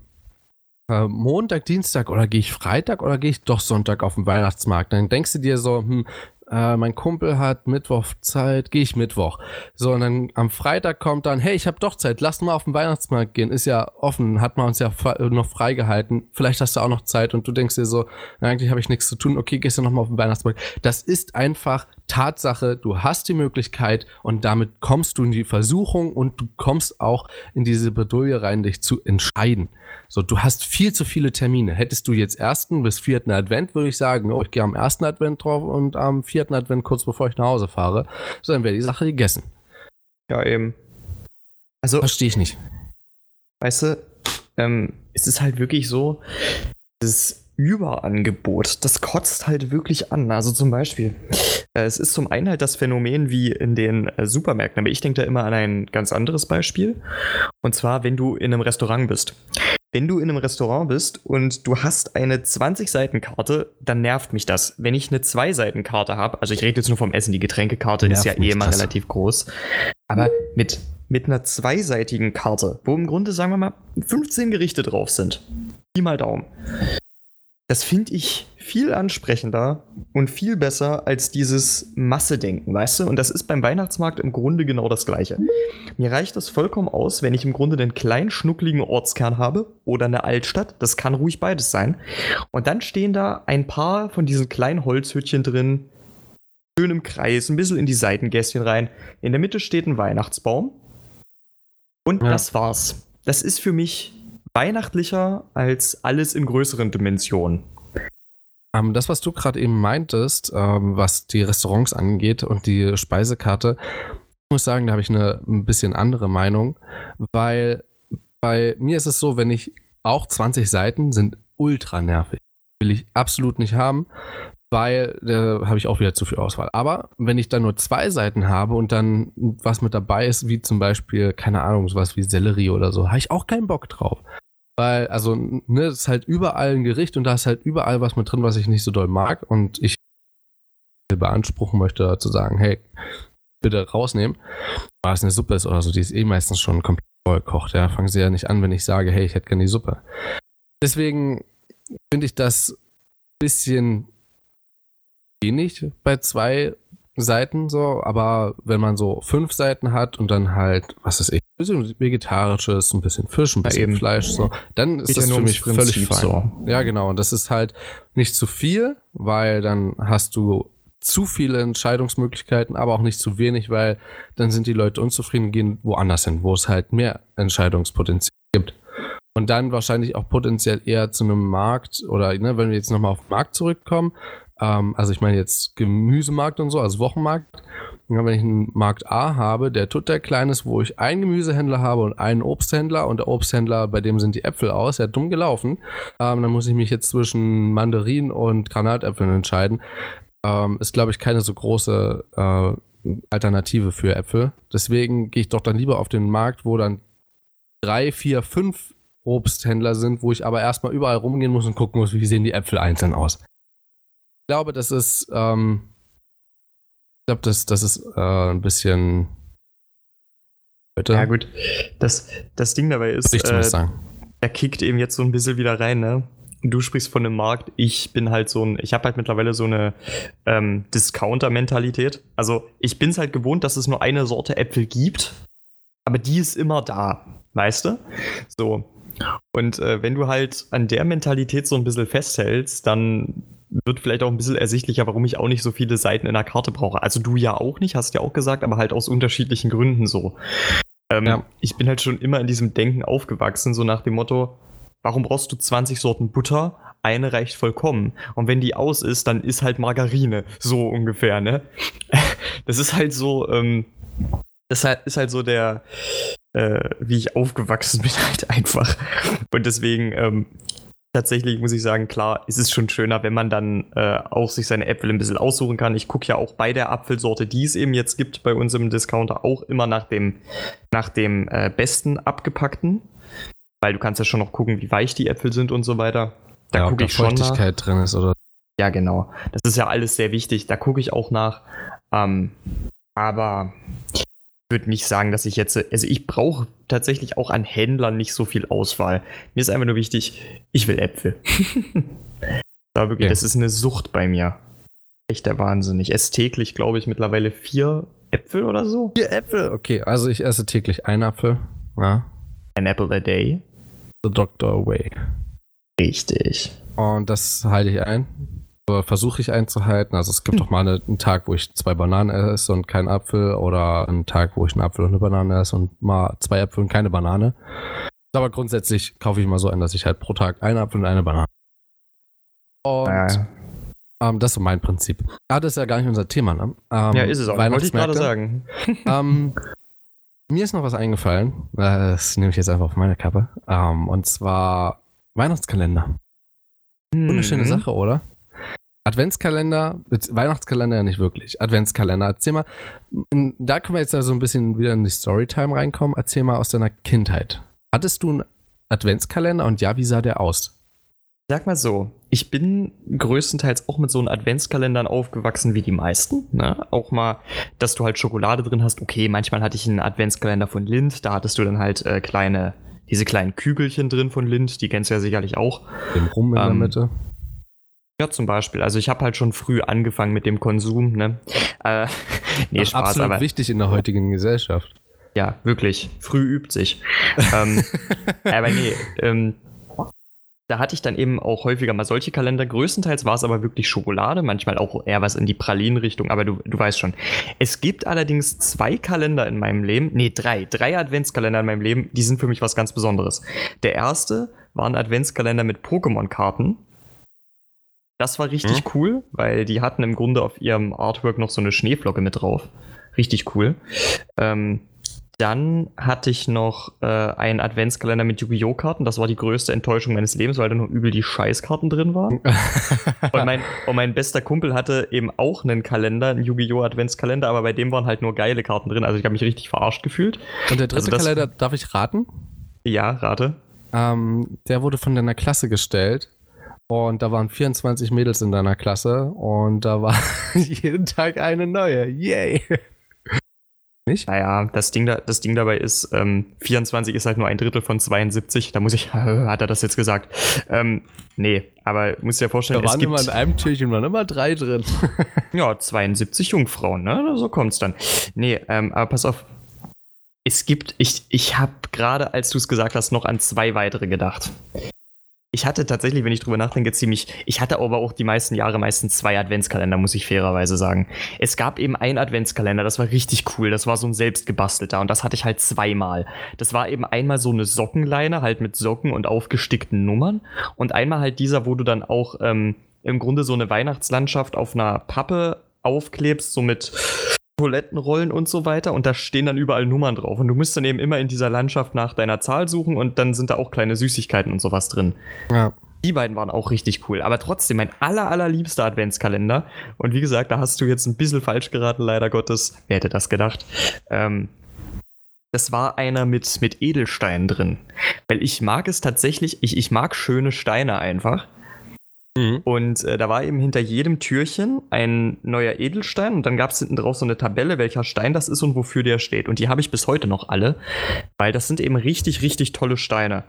A: äh, Montag, Dienstag oder gehe ich Freitag oder gehe ich doch Sonntag auf den Weihnachtsmarkt, dann denkst du dir so, hm, äh, mein Kumpel hat Mittwoch Zeit, gehe ich Mittwoch. So, und dann am Freitag kommt dann, hey, ich habe doch Zeit, lass mal auf den Weihnachtsmarkt gehen. Ist ja offen, hat man uns ja noch freigehalten. Vielleicht hast du auch noch Zeit und du denkst dir so, eigentlich habe ich nichts zu tun, okay, gehst du nochmal auf den Weihnachtsmarkt. Das ist einfach Tatsache, du hast die Möglichkeit und damit kommst du in die Versuchung und du kommst auch in diese Bedouille rein, dich zu entscheiden. So, du hast viel zu viele Termine. Hättest du jetzt ersten bis vierten Advent, würde ich sagen, oh, ich gehe am ersten Advent drauf und am vierten Advent kurz bevor ich nach Hause fahre. So, dann wäre die Sache gegessen.
B: Ja, eben.
A: Also. Verstehe ich nicht.
B: Weißt du, ähm, es ist halt wirklich so, das Überangebot, das kotzt halt wirklich an. Also zum Beispiel, äh, es ist zum einen halt das Phänomen wie in den äh, Supermärkten, aber ich denke da immer an ein ganz anderes Beispiel. Und zwar, wenn du in einem Restaurant bist. Wenn du in einem Restaurant bist und du hast eine 20-Seiten-Karte, dann nervt mich das. Wenn ich eine 2-Seiten-Karte habe, also ich rede jetzt nur vom Essen, die Getränkekarte ist ja eh immer relativ groß, aber mit, mit einer zweiseitigen Karte, wo im Grunde, sagen wir mal, 15 Gerichte drauf sind, Pi mal Daumen, das finde ich viel ansprechender und viel besser als dieses Massedenken, weißt du? Und das ist beim Weihnachtsmarkt im Grunde genau das Gleiche. Mir reicht das vollkommen aus, wenn ich im Grunde den kleinen, schnuckligen Ortskern habe oder eine Altstadt. Das kann ruhig beides sein. Und dann stehen da ein paar von diesen kleinen Holzhütchen drin, schön im Kreis, ein bisschen in die Seitengässchen rein. In der Mitte steht ein Weihnachtsbaum. Und ja. das war's. Das ist für mich weihnachtlicher als alles in größeren Dimensionen.
A: Ähm, das, was du gerade eben meintest, ähm, was die Restaurants angeht und die Speisekarte, ich muss sagen, da habe ich eine ein bisschen andere Meinung, weil bei mir ist es so, wenn ich auch 20 Seiten sind ultra nervig. Will ich absolut nicht haben, weil da habe ich auch wieder zu viel Auswahl. Aber wenn ich dann nur zwei Seiten habe und dann was mit dabei ist, wie zum Beispiel, keine Ahnung, sowas wie Sellerie oder so, habe ich auch keinen Bock drauf. Weil, also, ne, es ist halt überall ein Gericht und da ist halt überall was mit drin, was ich nicht so doll mag. Und ich beanspruchen möchte, zu sagen, hey, bitte rausnehmen. Weil es eine Suppe ist oder so, die ist eh meistens schon komplett voll gekocht. Ja, fangen sie ja nicht an, wenn ich sage, hey, ich hätte gerne die Suppe. Deswegen finde ich das ein bisschen wenig bei zwei Seiten so, aber wenn man so fünf Seiten hat und dann halt, was ist ich, bisschen vegetarisches, ein bisschen Fisch, ein bisschen ja, Fleisch, so, dann ist das für mich völlig fein. So. Ja, genau. Und das ist halt nicht zu viel, weil dann hast du zu viele Entscheidungsmöglichkeiten, aber auch nicht zu wenig, weil dann sind die Leute unzufrieden, gehen woanders hin, wo es halt mehr Entscheidungspotenzial gibt. Und dann wahrscheinlich auch potenziell eher zu einem Markt oder ne, wenn wir jetzt nochmal auf den Markt zurückkommen, ähm, also ich meine jetzt Gemüsemarkt und so, also Wochenmarkt. Und wenn ich einen Markt A habe, der total klein ist, wo ich einen Gemüsehändler habe und einen Obsthändler und der Obsthändler, bei dem sind die Äpfel aus, der hat dumm gelaufen, ähm, dann muss ich mich jetzt zwischen Mandarinen und Granatäpfeln entscheiden. Ähm, ist, glaube ich, keine so große äh, Alternative für Äpfel. Deswegen gehe ich doch dann lieber auf den Markt, wo dann drei, vier, fünf Obsthändler sind, wo ich aber erstmal überall rumgehen muss und gucken muss, wie sehen die Äpfel einzeln aus glaube, das ist, ähm, ich glaube, das, das ist äh, ein bisschen.
B: Bitte? Ja, gut. Das, das Ding dabei ist,
A: ich äh, sagen.
B: er kickt eben jetzt so ein bisschen wieder rein, ne? Du sprichst von dem Markt, ich bin halt so ein, ich habe halt mittlerweile so eine ähm, Discounter-Mentalität. Also ich bin es halt gewohnt, dass es nur eine Sorte Äpfel gibt, aber die ist immer da, weißt du? So. Und äh, wenn du halt an der Mentalität so ein bisschen festhältst, dann wird vielleicht auch ein bisschen ersichtlicher, warum ich auch nicht so viele Seiten in der Karte brauche. Also du ja auch nicht, hast ja auch gesagt, aber halt aus unterschiedlichen Gründen so. Ähm, ja. Ich bin halt schon immer in diesem Denken aufgewachsen, so nach dem Motto, warum brauchst du 20 Sorten Butter? Eine reicht vollkommen. Und wenn die aus ist, dann ist halt Margarine. So ungefähr, ne? Das ist halt so, ähm, das ist halt so der, äh, wie ich aufgewachsen bin, halt einfach. Und deswegen, ähm, tatsächlich muss ich sagen, klar, ist es schon schöner, wenn man dann äh, auch sich seine Äpfel ein bisschen aussuchen kann. Ich gucke ja auch bei der Apfelsorte, die es eben jetzt gibt bei uns im Discounter, auch immer nach dem, nach dem äh, besten abgepackten. Weil du kannst ja schon noch gucken, wie weich die Äpfel sind und so weiter. Da
A: ja,
B: gucke ich schon
A: Feuchtigkeit
B: nach.
A: drin ist oder
B: Ja, genau. Das ist ja alles sehr wichtig. Da gucke ich auch nach. Ähm, aber würde nicht sagen, dass ich jetzt, also ich brauche tatsächlich auch an Händlern nicht so viel Auswahl. Mir ist einfach nur wichtig, ich will Äpfel. da wirklich,
A: Ja.
B: das ist eine Sucht bei mir. Echt der Wahnsinn. Ich esse täglich, glaube ich, mittlerweile vier Äpfel oder so.
A: Vier Äpfel? Okay, also ich esse täglich einen Apfel. Ja.
B: An apple a day.
A: The Doctor Away.
B: Richtig.
A: Und das halte ich ein. Versuche ich einzuhalten. Also es gibt doch mal eine, einen Tag, wo ich zwei Bananen esse und keinen Apfel. Oder einen Tag, wo ich einen Apfel und eine Banane esse und mal zwei Äpfel und keine Banane. Aber grundsätzlich kaufe ich mal so ein, dass ich halt pro Tag einen Apfel und eine Banane. Und
B: Ja.
A: ähm, das ist so mein Prinzip. Ah, das ist ja gar nicht unser Thema, ne? Ähm,
B: ja, ist es auch. Wollte ich gerade sagen.
A: ähm, mir ist noch was eingefallen. Das nehme ich jetzt einfach auf meine Kappe. Ähm, und zwar Weihnachtskalender. Wunderschöne
B: Mhm.
A: Sache, oder? Adventskalender, Weihnachtskalender ja nicht wirklich. Adventskalender. Erzähl mal, da können wir jetzt so ein bisschen wieder in die Storytime reinkommen. Erzähl mal aus deiner Kindheit. Hattest du einen Adventskalender und ja, wie sah der aus?
B: Sag mal so, ich bin größtenteils auch mit so einem Adventskalendern aufgewachsen wie die meisten. Ne? Auch mal, dass du halt Schokolade drin hast. Okay, manchmal hatte ich einen Adventskalender von Lind, da hattest du dann halt äh, kleine, diese kleinen Kügelchen drin von Lind, die kennst du ja sicherlich auch.
A: Den Rum in der
B: Ähm,
A: Mitte.
B: Ja, zum Beispiel. Also ich habe halt schon früh angefangen mit dem Konsum. Ne? Äh, nee,
A: Ach,
B: Spaß,
A: absolut
B: aber
A: wichtig in der heutigen Gesellschaft.
B: ja, wirklich. Früh übt sich. ähm, aber nee, ähm, da hatte ich dann eben auch häufiger mal solche Kalender. Größtenteils war es aber wirklich Schokolade, manchmal auch eher was in die Pralinenrichtung, aber du, du weißt schon. Es gibt allerdings zwei Kalender in meinem Leben, nee, drei, drei Adventskalender in meinem Leben, die sind für mich was ganz Besonderes. Der erste war ein Adventskalender mit Pokémon-Karten. Das war richtig cool, weil die hatten im Grunde auf ihrem Artwork noch so eine Schneeflocke mit drauf. Richtig cool. Ähm, dann hatte ich noch äh, einen Adventskalender mit Yu-Gi-Oh! Karten. Das war die größte Enttäuschung meines Lebens, weil da noch übel die Scheißkarten drin waren. Und mein, und mein bester Kumpel hatte eben auch einen Kalender, einen Yu-Gi-Oh! Adventskalender, aber bei dem waren halt nur geile Karten drin. Also ich habe mich richtig verarscht gefühlt.
A: Und der dritte
B: Also das-
A: Kalender, darf ich raten?
B: Ja, rate.
A: Ähm, der wurde von deiner Klasse gestellt. Und da waren 24 Mädels in deiner Klasse. Und da war jeden Tag eine neue. Yay!
B: Naja, das Ding, da, das Ding dabei ist, ähm, 24 ist halt nur ein Drittel von 72. Da muss ich, hat er das jetzt gesagt? Ähm, nee, aber muss dir
A: Da
B: vorstellen, es
A: waren
B: gibt
A: immer in einem Türchen waren immer drei drin.
B: ja 72 Jungfrauen, ne? So kommt's dann. Nee, ähm, aber pass auf. Es gibt, ich, ich habe gerade, als du es gesagt hast, noch an zwei weitere gedacht. Ich hatte tatsächlich, wenn ich drüber nachdenke, ziemlich. Ich hatte aber auch die meisten Jahre meistens zwei Adventskalender, muss ich fairerweise sagen. Es gab eben einen Adventskalender, das war richtig cool. Das war so ein selbstgebastelter und das hatte ich halt zweimal. Das war eben einmal so eine Sockenleine, halt mit Socken und aufgestickten Nummern. Und einmal halt dieser, wo du dann auch ähm, im Grunde so eine Weihnachtslandschaft auf einer Pappe aufklebst, so mit Toilettenrollen und so weiter und da stehen dann überall Nummern drauf und du musst dann eben immer in dieser Landschaft nach deiner Zahl suchen und dann sind da auch kleine Süßigkeiten und sowas drin.
A: Ja.
B: Die beiden waren auch richtig cool, aber trotzdem mein aller, allerliebster Adventskalender und wie gesagt, da hast du jetzt ein bisschen falsch geraten, leider Gottes. Wer hätte das gedacht? Ähm, das war einer mit, mit Edelsteinen drin. Weil ich mag es tatsächlich, ich, ich mag schöne Steine einfach.
A: Mhm.
B: Und äh, da war eben hinter jedem Türchen ein neuer Edelstein und dann gab es hinten drauf so eine Tabelle, welcher Stein das ist und wofür der steht. Und die habe ich bis heute noch alle, weil das sind eben richtig, richtig tolle Steine.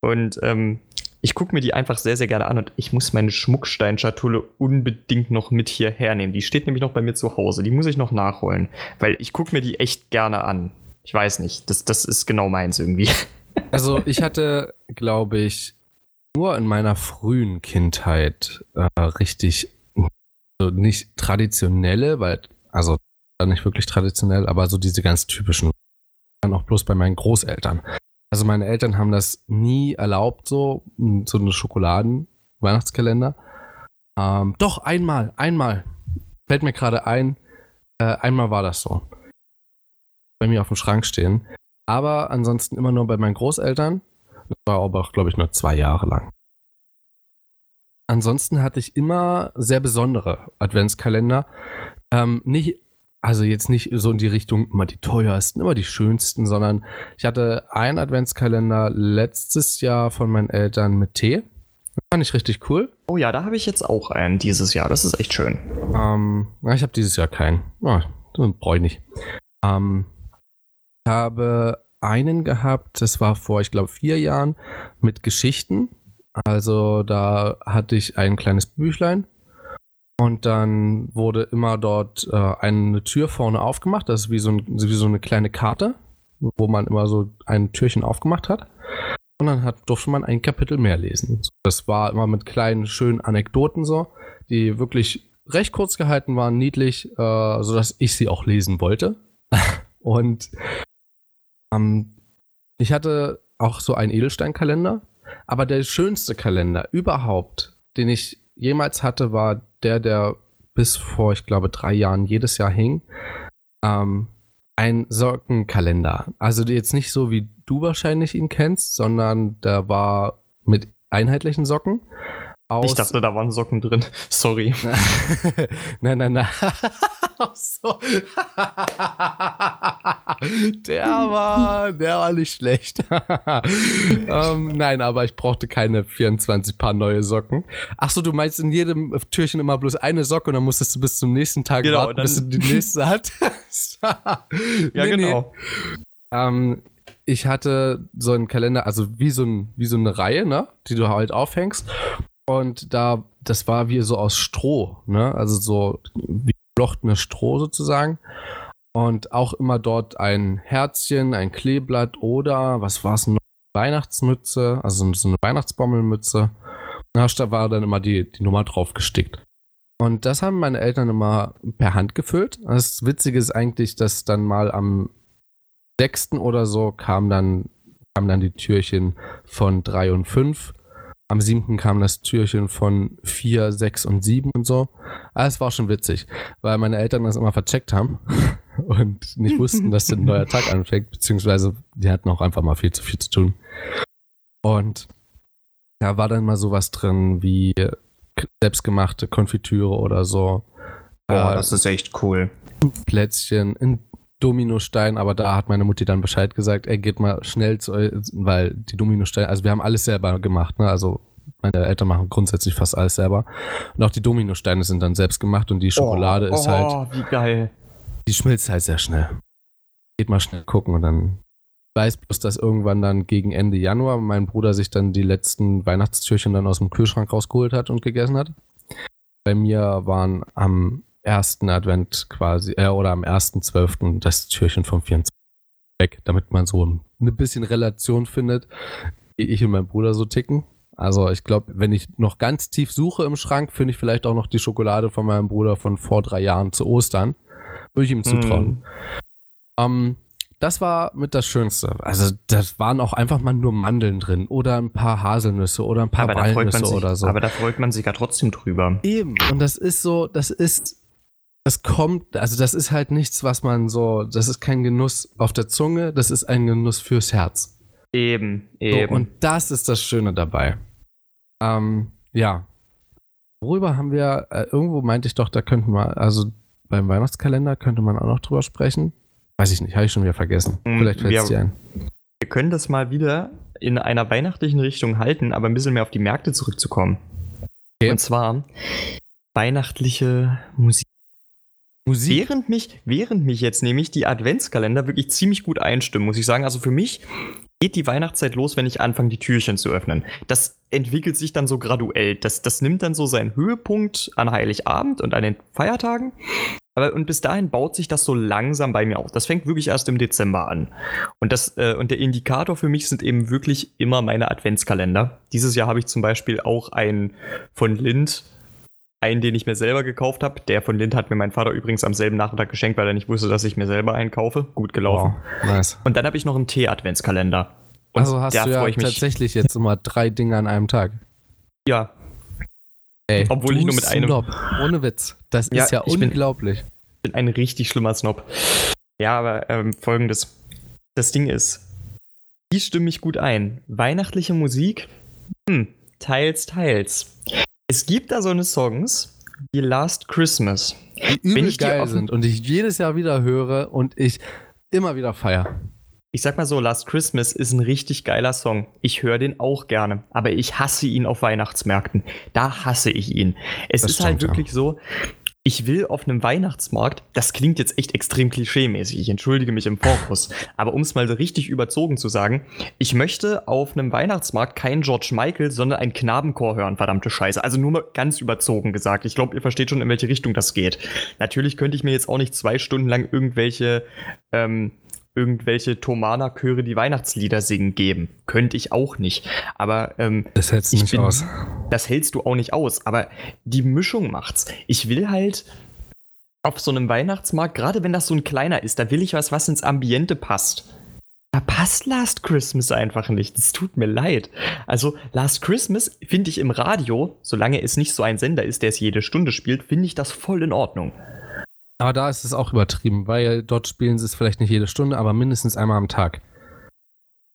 B: Und ähm, ich gucke mir die einfach sehr, sehr gerne an und ich muss meine Schmucksteinschatulle unbedingt noch mit hierher nehmen. Die steht nämlich noch bei mir zu Hause. Die muss ich noch nachholen, weil ich gucke mir die echt gerne an. Ich weiß nicht, das, das ist genau meins irgendwie.
A: Also ich hatte, glaube ich, nur in meiner frühen Kindheit äh, richtig, also nicht traditionelle, weil, also nicht wirklich traditionell, aber so diese ganz typischen. Dann auch bloß bei meinen Großeltern. Also meine Eltern haben das nie erlaubt, so, m, so eine Schokoladen-Weihnachtskalender. Ähm, doch, einmal, einmal. Fällt mir gerade ein, äh, einmal war das so. Bei mir auf dem Schrank stehen. Aber ansonsten immer nur bei meinen Großeltern. Das war aber auch, glaube ich, nur zwei Jahre lang. ansonsten hatte ich immer sehr besondere Adventskalender. Ähm, nicht, also jetzt nicht so in die Richtung immer die teuersten, immer die schönsten, sondern ich hatte einen Adventskalender letztes Jahr von meinen Eltern mit Tee. Fand ich richtig cool.
B: Oh ja, da habe ich jetzt auch einen dieses Jahr. Das ist echt schön.
A: Ähm, ich habe dieses Jahr keinen. Oh, brauche ich nicht. Ähm, ich habe einen gehabt, das war vor, ich glaube, vier Jahren mit Geschichten. Also da hatte ich ein kleines Büchlein und dann wurde immer dort äh, eine Tür vorne aufgemacht. Das ist wie so, ein, wie so eine kleine Karte, wo man immer so ein Türchen aufgemacht hat. Und dann hat, durfte man ein Kapitel mehr lesen. Das war immer mit kleinen, schönen Anekdoten so, die wirklich recht kurz gehalten waren, niedlich, äh, sodass ich sie auch lesen wollte. Und ähm, ich hatte auch so einen Edelsteinkalender, aber der schönste Kalender überhaupt, den ich jemals hatte, war der, der bis vor, ich glaube, drei Jahren jedes Jahr hing. Ähm, ein Sockenkalender. Also jetzt nicht so, wie du wahrscheinlich ihn kennst, sondern der war mit einheitlichen Socken.
B: ich dachte, da waren Socken drin. Sorry.
A: nein, nein, nein. So. der war, der war nicht schlecht. ähm, nein, aber ich brauchte keine 24 Paar neue Socken. Ach so, du meinst in jedem Türchen immer bloß eine Socke und dann musstest du bis zum nächsten Tag genau, warten, bis du die nächste hattest.
B: ja, nee, genau.
A: Nee. Ähm, ich hatte so einen Kalender, also wie so, ein, wie so eine Reihe, ne, die du halt aufhängst. Und da, das war wie so aus Stroh, ne? Also so wie geflochtenes Stroh sozusagen. Und auch immer dort ein Herzchen, ein Kleeblatt oder, was war es noch? Weihnachtsmütze, also so eine Weihnachtsbommelmütze. Da war dann immer die, die Nummer drauf gestickt. Und das haben meine Eltern immer per Hand gefüllt. Das Witzige ist eigentlich, dass dann mal am 6. oder so kam dann, kamen dann die Türchen von 3 und 5 am siebten kam das Türchen von vier, sechs und sieben und so. Aber es war schon witzig, weil meine Eltern das immer vercheckt haben und nicht wussten, dass ein neuer Tag anfängt, beziehungsweise die hatten auch einfach mal viel zu viel zu tun. Und da war dann mal sowas drin wie selbstgemachte Konfitüre oder so.
B: Boah, äh, das ist echt cool.
A: Plätzchen, ein Dominostein, aber da hat meine Mutti dann Bescheid gesagt, er geht mal schnell zu euch, weil die Dominosteine, also wir haben alles selber gemacht, ne? Also meine Eltern machen grundsätzlich fast alles selber. Und auch die Dominosteine sind dann selbst gemacht und die Schokolade oh, ist halt.
B: Oh, wie geil.
A: Die schmilzt halt sehr schnell. Geht mal schnell gucken und dann weiß bloß, dass irgendwann dann gegen Ende Januar mein Bruder sich dann die letzten Weihnachtstürchen dann aus dem Kühlschrank rausgeholt hat und gegessen hat. Bei mir waren am ersten Advent quasi, äh, oder am ersten zwölften das Türchen vom 24 weg, damit man so ein, eine bisschen Relation findet, wie ich und mein Bruder so ticken. Also ich glaube, wenn ich noch ganz tief suche im Schrank, finde ich vielleicht auch noch die Schokolade von meinem Bruder von vor drei Jahren zu Ostern. Würde ich ihm zutrauen. Mm. Ähm, das war mit das Schönste. Also das waren auch einfach mal nur Mandeln drin oder ein paar Haselnüsse oder ein paar aber Walnüsse
B: sich,
A: oder so.
B: Aber da freut man sich ja trotzdem drüber.
A: Eben. Und das ist so, das ist das kommt, also das ist halt nichts, was man so, das ist kein Genuss auf der Zunge, das ist ein Genuss fürs Herz.
B: Eben, eben.
A: So, und das ist das Schöne dabei. Ähm, ja. Worüber haben wir, äh, irgendwo meinte ich doch, da könnten wir, also beim Weihnachtskalender könnte man auch noch drüber sprechen. Weiß ich nicht, habe ich schon wieder vergessen. Mm, Vielleicht fällt es dir ein.
B: Wir können das mal wieder in einer weihnachtlichen Richtung halten, aber ein bisschen mehr auf die Märkte zurückzukommen. Okay. Und zwar weihnachtliche Musik. Musik. Während mich, während mich jetzt nämlich die Adventskalender wirklich ziemlich gut einstimmen, muss ich sagen. Also für mich geht die Weihnachtszeit los, wenn ich anfange, die Türchen zu öffnen. Das entwickelt sich dann so graduell. Das, das nimmt dann so seinen Höhepunkt an Heiligabend und an den Feiertagen. Aber und bis dahin baut sich das so langsam bei mir auf. Das fängt wirklich erst im Dezember an. Und, das, äh, und der Indikator für mich sind eben wirklich immer meine Adventskalender. Dieses Jahr habe ich zum Beispiel auch einen von Lind einen, den ich mir selber gekauft habe. Der von Lind hat mir mein Vater übrigens am selben Nachmittag geschenkt, weil er nicht wusste, dass ich mir selber einen kaufe. Gut gelaufen. Wow, nice. Und dann habe ich noch einen Tee-Adventskalender.
A: Also hast du ja tatsächlich jetzt immer drei Dinge an einem Tag.
B: Ja.
A: Ey, Obwohl ich nur mit einem. Snob. Ohne Witz. Das ja, ist ja unglaublich.
B: Bin, ich bin ein richtig schlimmer Snob. Ja, aber ähm, folgendes. Das Ding ist, die stimme ich gut ein. Weihnachtliche Musik, hm, teils, teils. Es gibt da so eine Songs wie Last Christmas.
A: Die übel geil sind und ich jedes Jahr wieder höre und ich immer wieder feier.
B: Ich sag mal so, Last Christmas ist ein richtig geiler Song. Ich höre den auch gerne, aber ich hasse ihn auf Weihnachtsmärkten. Da hasse ich ihn. Es das ist halt stimmt, halt wirklich ja. so, ich will auf einem Weihnachtsmarkt, das klingt jetzt echt extrem klischeemäßig, ich entschuldige mich im Voraus, aber um es mal so richtig überzogen zu sagen, ich möchte auf einem Weihnachtsmarkt keinen George Michael, sondern einen Knabenchor hören, verdammte Scheiße. Also nur mal ganz überzogen gesagt. Ich glaube, ihr versteht schon, in welche Richtung das geht. Natürlich könnte ich mir jetzt auch nicht zwei Stunden lang irgendwelche ähm, irgendwelche Tomana-Chöre, die Weihnachtslieder singen, geben. Könnte ich auch nicht. Aber ähm,
A: das hältst du nicht bin, aus.
B: Das hältst du auch nicht aus. Aber die Mischung macht's. Ich will halt auf so einem Weihnachtsmarkt, gerade wenn das so ein kleiner ist, da will ich was, was ins Ambiente passt. Da passt Last Christmas einfach nicht. Es tut mir leid. Also Last Christmas finde ich im Radio, solange es nicht so ein Sender ist, der es jede Stunde spielt, finde ich das voll in Ordnung.
A: Aber da ist es auch übertrieben, weil dort spielen sie es vielleicht nicht jede Stunde, aber mindestens einmal am Tag.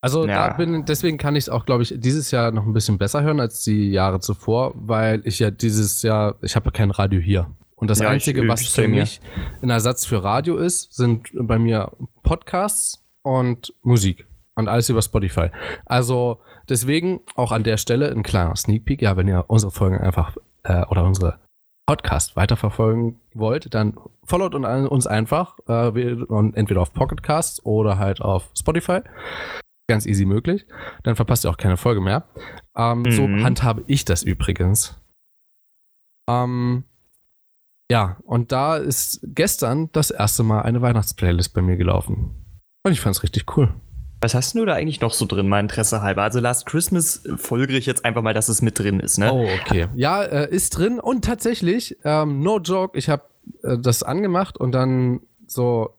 A: Also ja. bin, deswegen kann ich es auch, glaube ich, dieses Jahr noch ein bisschen besser hören als die Jahre zuvor, weil ich ja dieses Jahr, ich habe ja kein Radio hier. Und das ja, Einzige, ich, was ich für mich ein Ersatz für Radio ist, sind bei mir Podcasts und Musik. Und alles über Spotify. Also deswegen auch an der Stelle ein kleiner Sneak Peek. Ja, wenn ihr unsere Folgen einfach äh, oder unsere Podcast weiterverfolgen wollt, dann followt uns einfach, äh, entweder auf Pocketcasts oder halt auf Spotify. Ganz easy möglich. Dann verpasst ihr auch keine Folge mehr. Ähm, mhm. So handhabe ich das übrigens. Ähm, ja, und da ist gestern das erste Mal eine Weihnachtsplaylist bei mir gelaufen. Und ich fand es richtig cool.
B: Was hast du da eigentlich noch so drin, mein Interesse halber? Also Last Christmas folgere ich jetzt einfach mal, dass es mit drin ist, ne?
A: Oh, okay. Ja, äh, ist drin und tatsächlich, ähm, no joke, ich habe äh, das angemacht und dann so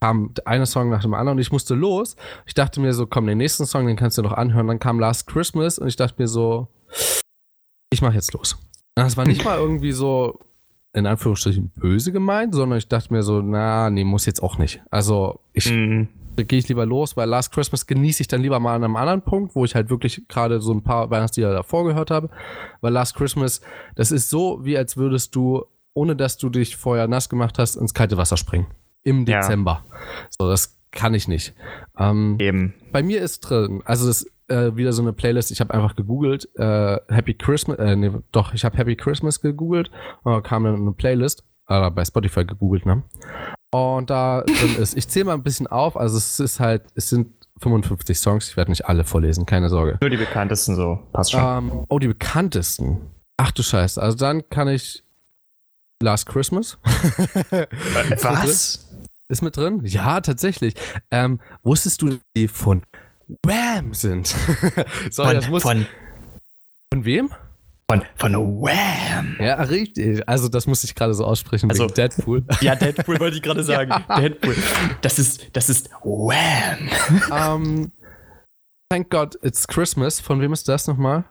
A: kam eine Song nach dem anderen und ich musste los. Ich dachte mir so, komm, den nächsten Song, den kannst du noch anhören. Dann kam Last Christmas und ich dachte mir so, ich mach jetzt los. Das war nicht mal irgendwie so in Anführungsstrichen böse gemeint, sondern ich dachte mir so, na, nee, muss jetzt auch nicht. Also ich mhm gehe ich lieber los, weil Last Christmas genieße ich dann lieber mal an einem anderen Punkt, wo ich halt wirklich gerade so ein paar Weihnachtslieder davor gehört habe. Weil Last Christmas, das ist so, wie als würdest du, ohne dass du dich vorher nass gemacht hast, ins kalte Wasser springen. Im Dezember. Ja. So, das kann ich nicht. Ähm, Eben. Bei mir ist drin, also das ist äh, wieder so eine Playlist, ich habe einfach gegoogelt, äh, Happy Christmas, äh, nee, doch, ich habe Happy Christmas gegoogelt, und kam dann eine Playlist, äh, bei Spotify gegoogelt, ne? Und da drin ist, ich zähle mal ein bisschen auf, also es ist halt, es sind 55 Songs, ich werde nicht alle vorlesen, keine Sorge.
B: Nur die bekanntesten so, passt schon.
A: Ähm, oh, die bekanntesten. Ach du Scheiße, also dann kann ich Last Christmas.
B: Was?
A: Ist mit drin? Ja, tatsächlich. Ähm, wusstest du, die von Wham sind?
B: Sorry, von, das muss. Von,
A: von wem?
B: Von, von Wham.
A: Ja, richtig. Also, das muss ich gerade so aussprechen.
B: Also, Deadpool. Ja, Deadpool wollte ich gerade sagen. ja. Deadpool. Das ist, das ist Wham.
A: Um, ähm, thank God it's Christmas. Von wem ist das nochmal?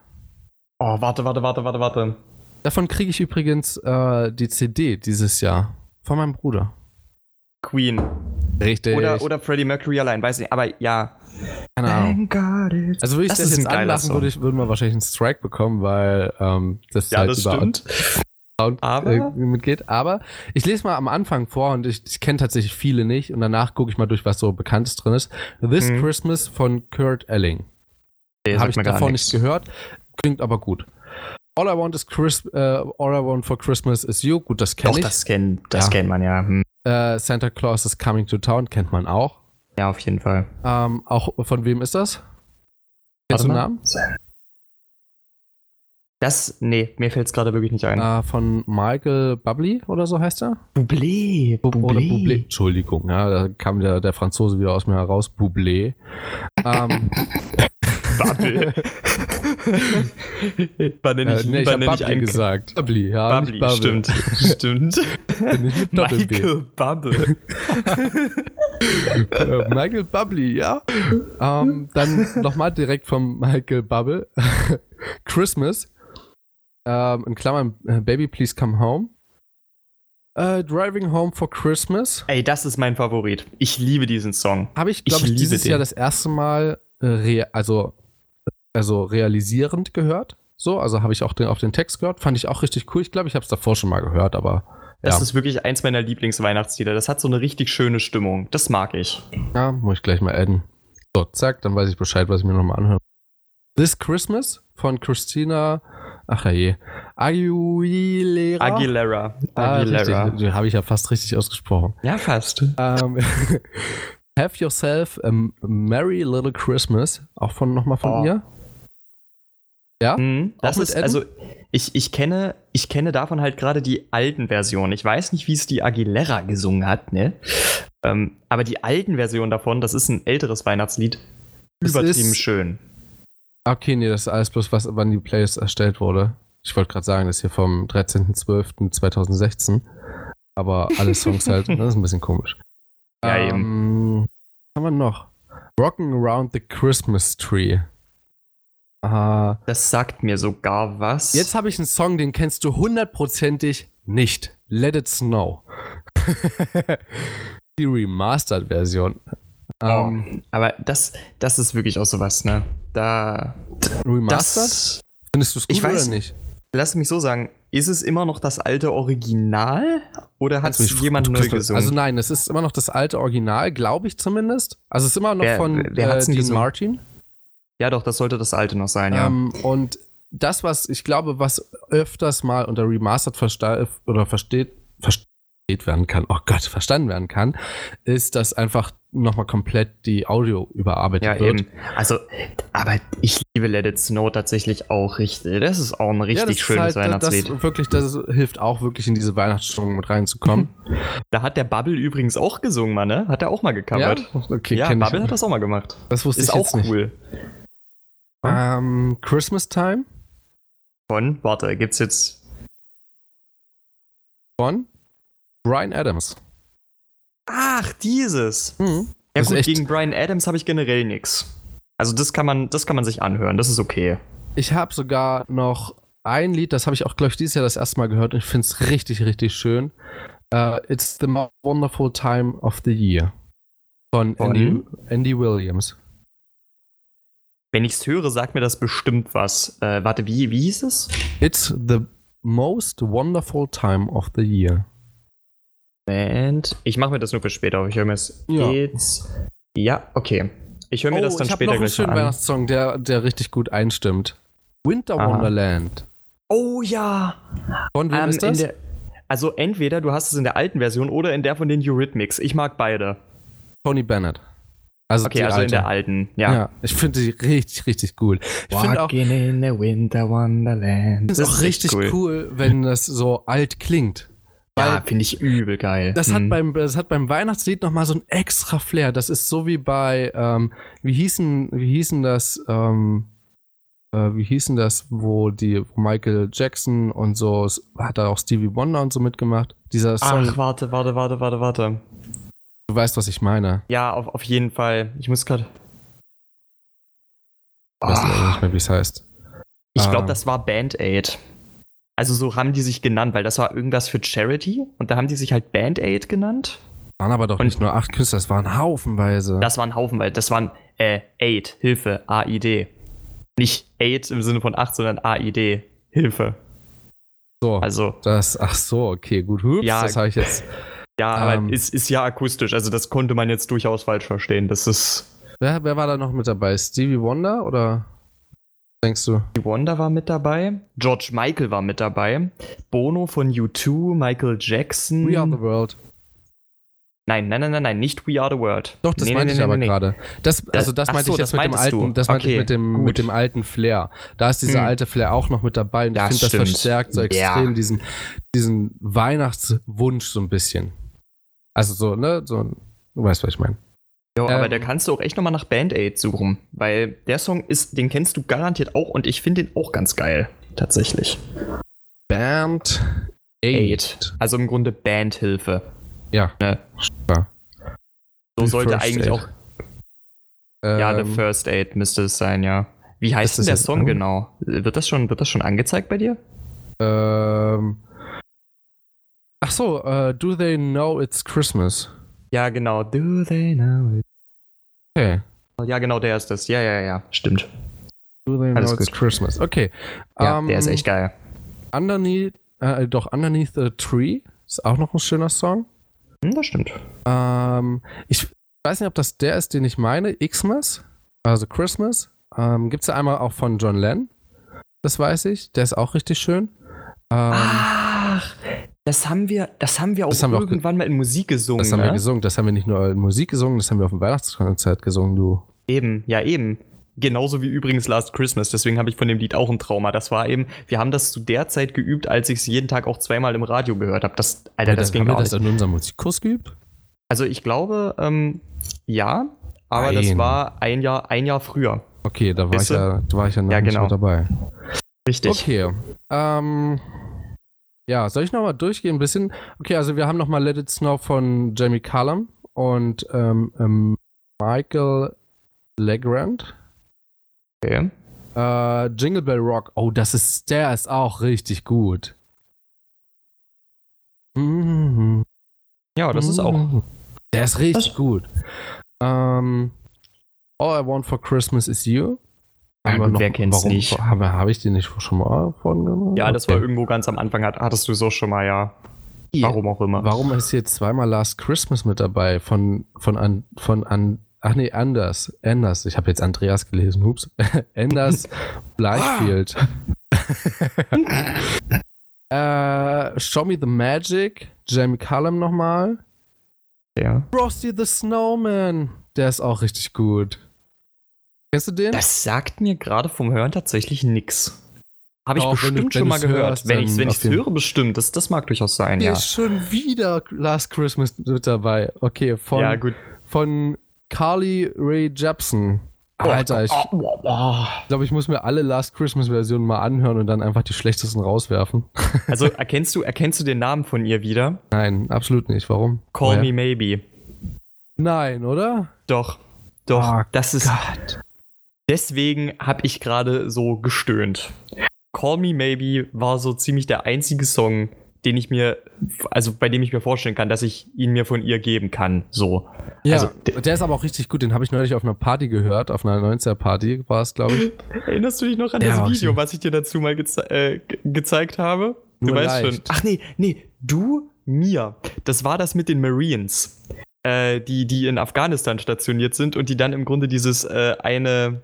B: Oh, warte, warte, warte, warte, warte.
A: Davon kriege ich übrigens äh, die CD dieses Jahr. Von meinem Bruder.
B: Queen.
A: Richtig.
B: Oder, oder Freddie Mercury allein, weiß nicht. Aber ja,
A: keine Ahnung. Also würde ich das, das jetzt anmachen, würde ich, würden wir wahrscheinlich einen Strike bekommen, weil ähm, das
B: ja, halt das über stimmt.
A: Aber? Äh, mitgeht. Aber ich lese mal am Anfang vor und ich, ich kenne tatsächlich viele nicht und danach gucke ich mal durch, was so Bekanntes drin ist. This mhm. Christmas von Kurt Elling. Nee, Habe ich davon nicht gehört, klingt aber gut. All I want is Chris, uh, All I want for Christmas is you. Gut, das kenne ich.
B: das kennt, das ja. kennt man ja. Hm.
A: Uh, Santa Claus is coming to town kennt man auch.
B: Ja, auf jeden Fall.
A: Ähm, auch von wem ist das? Kennst du den Namen?
B: Das, nee, mir fällt es gerade wirklich nicht ein.
A: Äh, von Michael Bublé oder so heißt er?
B: Bublé,
A: Bublé. Oder Bublé. Entschuldigung, ja, da kam der, der Franzose wieder aus mir heraus. Bublé. ähm,
B: Bubble.
A: war der nicht, äh, nee, ich habe Bubbly gesagt.
B: Bubbly, ja. Bubbly, Bubble. stimmt. stimmt. Michael Bubble.
A: Äh, Michael Bubbly, ja. Ähm, dann nochmal direkt vom Michael Bubble. Christmas. Ähm, in Klammern, äh, Baby, please come home. Uh, Driving Home for Christmas.
B: Ey, das ist mein Favorit. Ich liebe diesen Song.
A: Habe ich, glaube ich, ich dieses den. Jahr das erste Mal, äh, also also realisierend gehört. So, also habe ich auch den, auf den Text gehört. Fand ich auch richtig cool. Ich glaube, ich habe es davor schon mal gehört, aber.
B: Das
A: ja.
B: ist wirklich eins meiner Lieblingsweihnachtslieder. Das hat so eine richtig schöne Stimmung. Das mag ich.
A: Ja, muss ich gleich mal adden. So, zack, dann weiß ich Bescheid, was ich mir nochmal anhöre. This Christmas von Christina, ach je, Aguilera.
B: Aguilera.
A: Aguilera. Ah, habe ich ja fast richtig ausgesprochen.
B: Ja, fast.
A: Um, Have Yourself a Merry Little Christmas, auch von nochmal von
B: Oh.
A: ihr. Ja?
B: Mhm, das ist,
A: Adam?
B: also ich, ich, kenne, ich kenne davon halt gerade die alten Versionen. Ich weiß nicht, wie es die Aguilera gesungen hat, ne? Ähm, aber die alten Versionen davon, das ist ein älteres Weihnachtslied.
A: Es
B: Übertrieben schön.
A: Okay, nee, das ist alles bloß, was, wann die Playlist erstellt wurde. Ich wollte gerade sagen, das ist hier vom 13.12.2016. Aber alle Songs halt, das ist ein bisschen komisch.
B: Ja,
A: ähm, Was haben wir noch? Rocking Around the Christmas Tree. Ah,
B: Das sagt mir sogar was.
A: jetzt habe ich einen Song, den kennst du hundertprozentig nicht. Let It Snow. die Remastered-Version.
B: Oh,
A: Ähm,
B: aber das, das ist wirklich auch sowas, ne? Da.
A: Remastered?
B: Das.
A: Findest du es gut
B: Ich weiß-
A: oder nicht?
B: Lass mich so sagen, ist es immer noch das alte Original oder hat es
A: mich-
B: jemand neu gesungen?
A: Also nein, es ist immer noch das alte Original, glaube ich zumindest. Also es ist immer noch
B: Wer-
A: von
B: wer
A: äh, Dean? Martin.
B: Ja, doch, das sollte das alte noch sein, ja.
A: Ähm, und das, was ich glaube, was öfters mal unter Remastered versta oder versteht, versteht werden kann, oh Gott, verstanden werden kann, ist, dass einfach nochmal komplett die Audio überarbeitet
B: Ja,
A: wird.
B: eben. Also, aber ich liebe Let It Snow tatsächlich auch richtig. Das ist auch ein richtig
A: ja,
B: schönes
A: halt,
B: Weihnachtslied.
A: Das, wirklich, das hilft auch wirklich in diese Weihnachtsstimmung mit reinzukommen.
B: Da hat der Bubble übrigens auch gesungen, Mann, ne? Hat er auch mal
A: ja,
B: gecovert.
A: okay,
B: Ja, Bubble hat das auch mal gemacht.
A: Das wusste
B: Ist
A: ich
B: auch
A: jetzt nicht.
B: Cool.
A: Ähm, Christmas Time
B: Von, warte, gibt's jetzt.
A: von Brian Adams.
B: Ach, dieses.
A: Mhm.
B: Ja,
A: Das
B: gut, gegen Brian Adams habe ich generell nichts. Also, das kann, man, das kann man sich anhören, das ist okay.
A: Ich habe sogar noch ein Lied, das habe ich auch, glaube ich, dieses Jahr das erste Mal gehört und ich finde es richtig, richtig schön. Uh, It's the Most Wonderful Time of the Year von,
B: Von?
A: Andy, Andy Williams.
B: Wenn ich's höre, sagt mir das bestimmt was. Äh, warte, wie, wie hieß es?
A: It's the Most Wonderful Time of the Year.
B: Band. Ich mache mir das nur für später, aber ich höre mir es
A: Ja.
B: Ja, okay. Ich höre mir das dann
A: Oh, ich
B: später
A: noch einen
B: gleich mal an.
A: Weihnachtssong, der, der richtig gut einstimmt. Winter
B: Aha.
A: Wonderland.
B: Oh ja!
A: Von wem
B: Ähm,
A: ist das?
B: der, also entweder du hast es in der alten Version oder in der von den Eurythmics. Ich mag beide.
A: Tony Bennett. Also
B: Okay, also in
A: alte.
B: der alten.
A: Ja,
B: Ja.
A: ich finde die richtig, richtig cool. Ich finde auch,
B: Walking in a winter wonderland.
A: das ist auch richtig cool. wenn das so alt klingt.
B: Ja, finde ich übel geil.
A: das, hat
B: Mhm.
A: beim, das hat beim Weihnachtslied nochmal so ein extra Flair. Das ist so wie bei, ähm, wie hießen, wie hießen das, ähm, äh, wie hießen das, wo die wo Michael Jackson und so, hat da auch Stevie Wonder und so mitgemacht. Dieser Song,
B: Ach, warte, warte, warte, warte, warte.
A: Du weißt, was ich meine.
B: Ja, auf, auf jeden Fall. Ich muss gerade.
A: Ich weiß leider nicht mehr, wie es heißt.
B: Ich glaube,
A: Ah.
B: das war Band Aid. Also so haben die sich genannt, weil das war irgendwas für Charity und da haben die sich halt Band Aid genannt.
A: Waren aber doch
B: Und-
A: nicht nur acht Künstler, es waren haufenweise.
B: Das war ein Haufen, weil das waren äh, Aid, Hilfe, AID. Nicht Aid im Sinne von 8, sondern AID, Hilfe.
A: so,
B: Also,
A: das, ach so, okay, gut. Hups,
B: Ja.
A: das habe ich jetzt.
B: Ja,
A: Ähm.
B: aber ist, ist ja akustisch, also das konnte man jetzt durchaus falsch verstehen. Das ist.
A: Wer, wer war da noch mit dabei? Stevie Wonder oder denkst du?
B: Stevie Wonder war mit dabei, George Michael war mit dabei, Bono von U2, Michael Jackson.
A: We Are the World.
B: Nein, nein, nein, nein, nein, nicht We Are the World.
A: Doch, das
B: Nee,
A: meinte
B: nee,
A: ich
B: nee,
A: aber gerade. Das, also das meinte
B: so,
A: ich jetzt mit dem alten,
B: du.
A: das meinte ich
B: Okay,
A: mit dem,
B: gut.
A: mit dem alten Flair. Da ist dieser
B: Hm.
A: alte Flair auch noch mit dabei und ich
B: Das
A: finde, das verstärkt so
B: Ja.
A: extrem diesen, diesen Weihnachtswunsch so ein bisschen. Also so, ne, so, du weißt, was ich meine.
B: Jo, aber
A: Ähm.
B: da kannst du auch echt nochmal nach Band Aid suchen, weil der Song ist, den kennst du garantiert auch und ich finde den auch ganz geil. Tatsächlich.
A: Band Aid.
B: Also im Grunde Bandhilfe.
A: Ja.
B: Ne?
A: Ja.
B: So
A: Wie
B: sollte eigentlich
A: Aid.
B: auch. Ja,
A: Ähm,
B: The First Aid müsste es sein, ja. Wie heißt denn der Song genau? Wird das, schon, wird das schon angezeigt bei dir?
A: ähm, ach so, äh, Do They Know It's Christmas?
B: Ja, genau. Do they know it?
A: Okay.
B: Ja, genau, der ist das. Ja, ja, ja, stimmt.
A: Do Do they
B: Alles
A: know it's
B: gut.
A: Christmas? Okay.
B: Ja,
A: ähm,
B: der ist echt geil.
A: Underneath, äh, doch, Underneath the Tree ist auch noch ein schöner Song.
B: Hm, das stimmt.
A: Ähm, ich weiß nicht, ob das der ist, den ich meine. Xmas, also Christmas. Ähm, Gibt es ja einmal auch von John Lennon. Das weiß ich. Der ist auch richtig schön. Ähm,
B: Ach, das haben wir, das haben wir auch
A: Das haben wir auch
B: irgendwann mal in Musik gesungen.
A: das haben wir
B: ne?
A: gesungen. Das haben wir nicht nur in Musik gesungen, das haben wir auf dem Weihnachtskonzert gesungen, du.
B: Eben, ja eben. Genauso wie übrigens Last Christmas. Deswegen habe ich von dem Lied auch ein Trauma. Das war eben, wir haben das zu der Zeit geübt, als ich es jeden Tag auch zweimal im Radio gehört habe. Das, Alter, das, ging
A: haben wir das in unserem Musikkurs geübt?
B: Also ich glaube, ähm, ja, aber das
A: Nein.
B: war ein Jahr, ein Jahr früher.
A: Okay, da war, ich
B: Weißt du?
A: ja, da war ich ja noch
B: Ja,
A: nicht
B: genau.
A: dabei.
B: Richtig.
A: Okay. Ähm, ja, soll ich nochmal durchgehen ein bisschen? Okay, also wir haben nochmal Let It Snow von Jamie Cullum und ähm, ähm, Michael Legrand.
B: Okay.
A: Äh, Jingle Bell Rock. Oh, das ist, der ist auch richtig gut. Mhm.
B: Ja, das ist auch.
A: Der ist richtig
B: Das-
A: gut. Ähm, All I Want for Christmas is You.
B: Ja,
A: Haben wir
B: gut,
A: noch-
B: wer kennt's
A: warum,
B: nicht?
A: Habe, habe ich den nicht schon mal von gemacht?
B: Ja, das
A: Okay.
B: war irgendwo ganz am Anfang, hat, hattest du so schon mal, ja. Warum auch immer.
A: Warum ist jetzt zweimal Last Christmas mit dabei? Von, von, an, von an, ach nee, Anders. Anders. Ich habe jetzt Andreas gelesen. Hups. Anders Bleichfield. äh, Show Me the Magic. Jamie Cullum nochmal.
B: Ja.
A: Frosty the Snowman. Der ist auch richtig gut. Kennst du den?
B: Das sagt mir gerade vom Hören tatsächlich nix. Habe ich
A: du-
B: bestimmt
A: wenn
B: schon mal gehört.
A: hörst,
B: wenn ich es wenn ich's höre, bestimmt. Das, das mag durchaus sein,
A: Hier
B: ja.
A: ist schon wieder Last Christmas mit dabei. Okay, von,
B: ja,
A: von Carly Ray Jepsen. Alter, ich
B: Oh, oh, oh.
A: glaube, ich muss mir alle Last Christmas Versionen mal anhören und dann einfach die schlechtesten rauswerfen.
B: Also erkennst du, erkennst du den Namen von ihr wieder?
A: Nein, absolut nicht. Warum?
B: Call
A: Woher?
B: Me Maybe.
A: Nein, oder?
B: Doch. Doch.
A: Oh
B: das ist.
A: Gott.
B: Deswegen habe ich gerade so gestöhnt. Call Me Maybe war so ziemlich der einzige Song, den ich mir, also bei dem ich mir vorstellen kann, dass ich ihn mir von ihr geben kann. So.
A: Ja,
B: Also,
A: der, ist aber auch richtig gut. Den habe ich neulich auf einer Party gehört. Auf einer 90er-Party war es, glaube ich.
B: Erinnerst du dich noch an
A: Der
B: das Video, was ich dir dazu mal geze äh, ge gezeigt habe? Du
A: Nur
B: weißt
A: leicht.
B: schon. Ach nee, nee, du, mir. Das war das mit den Marines, äh, die, die in Afghanistan stationiert sind und die dann im Grunde dieses äh, eine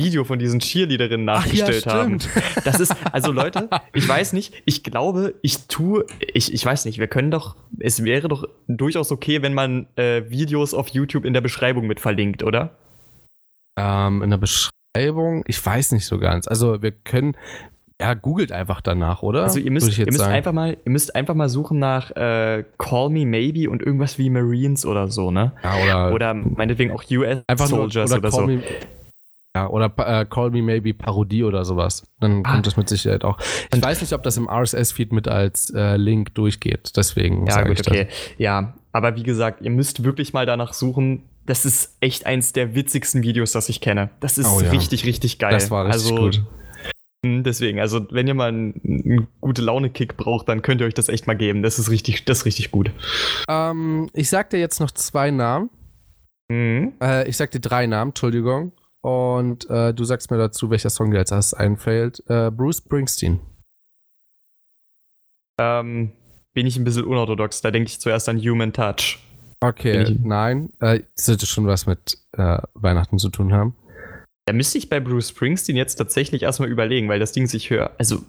B: Video von diesen Cheerleaderinnen
A: Ach ja,
B: nachgestellt haben.
A: stimmt.
B: Das ist, also Leute, ich weiß nicht, ich glaube, ich tue, ich, ich weiß nicht, wir können doch, es wäre doch durchaus okay, wenn man äh, Videos auf YouTube in der Beschreibung mit verlinkt, oder?
A: Ähm, in der Beschreibung, ich weiß nicht so ganz. Also, wir können. Ja, googelt einfach danach, oder?
B: Also ihr müsst,
A: ich
B: ihr müsst
A: sagen.
B: einfach mal, ihr müsst einfach mal suchen nach äh, Call Me Maybe und irgendwas wie Marines oder so, ne?
A: Ja, oder,
B: Oder meinetwegen auch US
A: einfach nur,
B: Soldiers
A: oder
B: oder,
A: Call
B: so.
A: Me, ja, oder äh, Call Me Maybe Parodie oder sowas. Dann
B: Ah.
A: kommt das mit Sicherheit auch. Ich weiß nicht, ob das im RSS-Feed mit als äh, Link durchgeht. Deswegen
B: Ja,
A: sage ich das.
B: okay. Ja, aber wie gesagt, ihr müsst wirklich mal danach suchen. Das ist echt eins der witzigsten Videos, das ich kenne. Das ist
A: Oh ja.
B: richtig, richtig geil.
A: Das war richtig
B: also,
A: gut.
B: mh, Deswegen, also wenn ihr mal einen, einen gute Laune-Kick braucht, dann könnt ihr euch das echt mal geben. Das ist richtig, das ist richtig gut.
A: Ähm, ich sag dir jetzt noch zwei Namen.
B: Mhm.
A: Äh, ich sag dir drei Namen, Entschuldigung. Und äh, du sagst mir dazu, welcher Song dir als erstes einfällt. Äh, Bruce Springsteen.
B: Ähm, bin ich ein bisschen unorthodox. Da denke ich zuerst an Human Touch.
A: Okay, nein. Äh, sollte schon was mit äh, Weihnachten zu tun haben.
B: Da müsste ich bei Bruce Springsteen jetzt tatsächlich erstmal überlegen, weil das Ding sich höre. Also,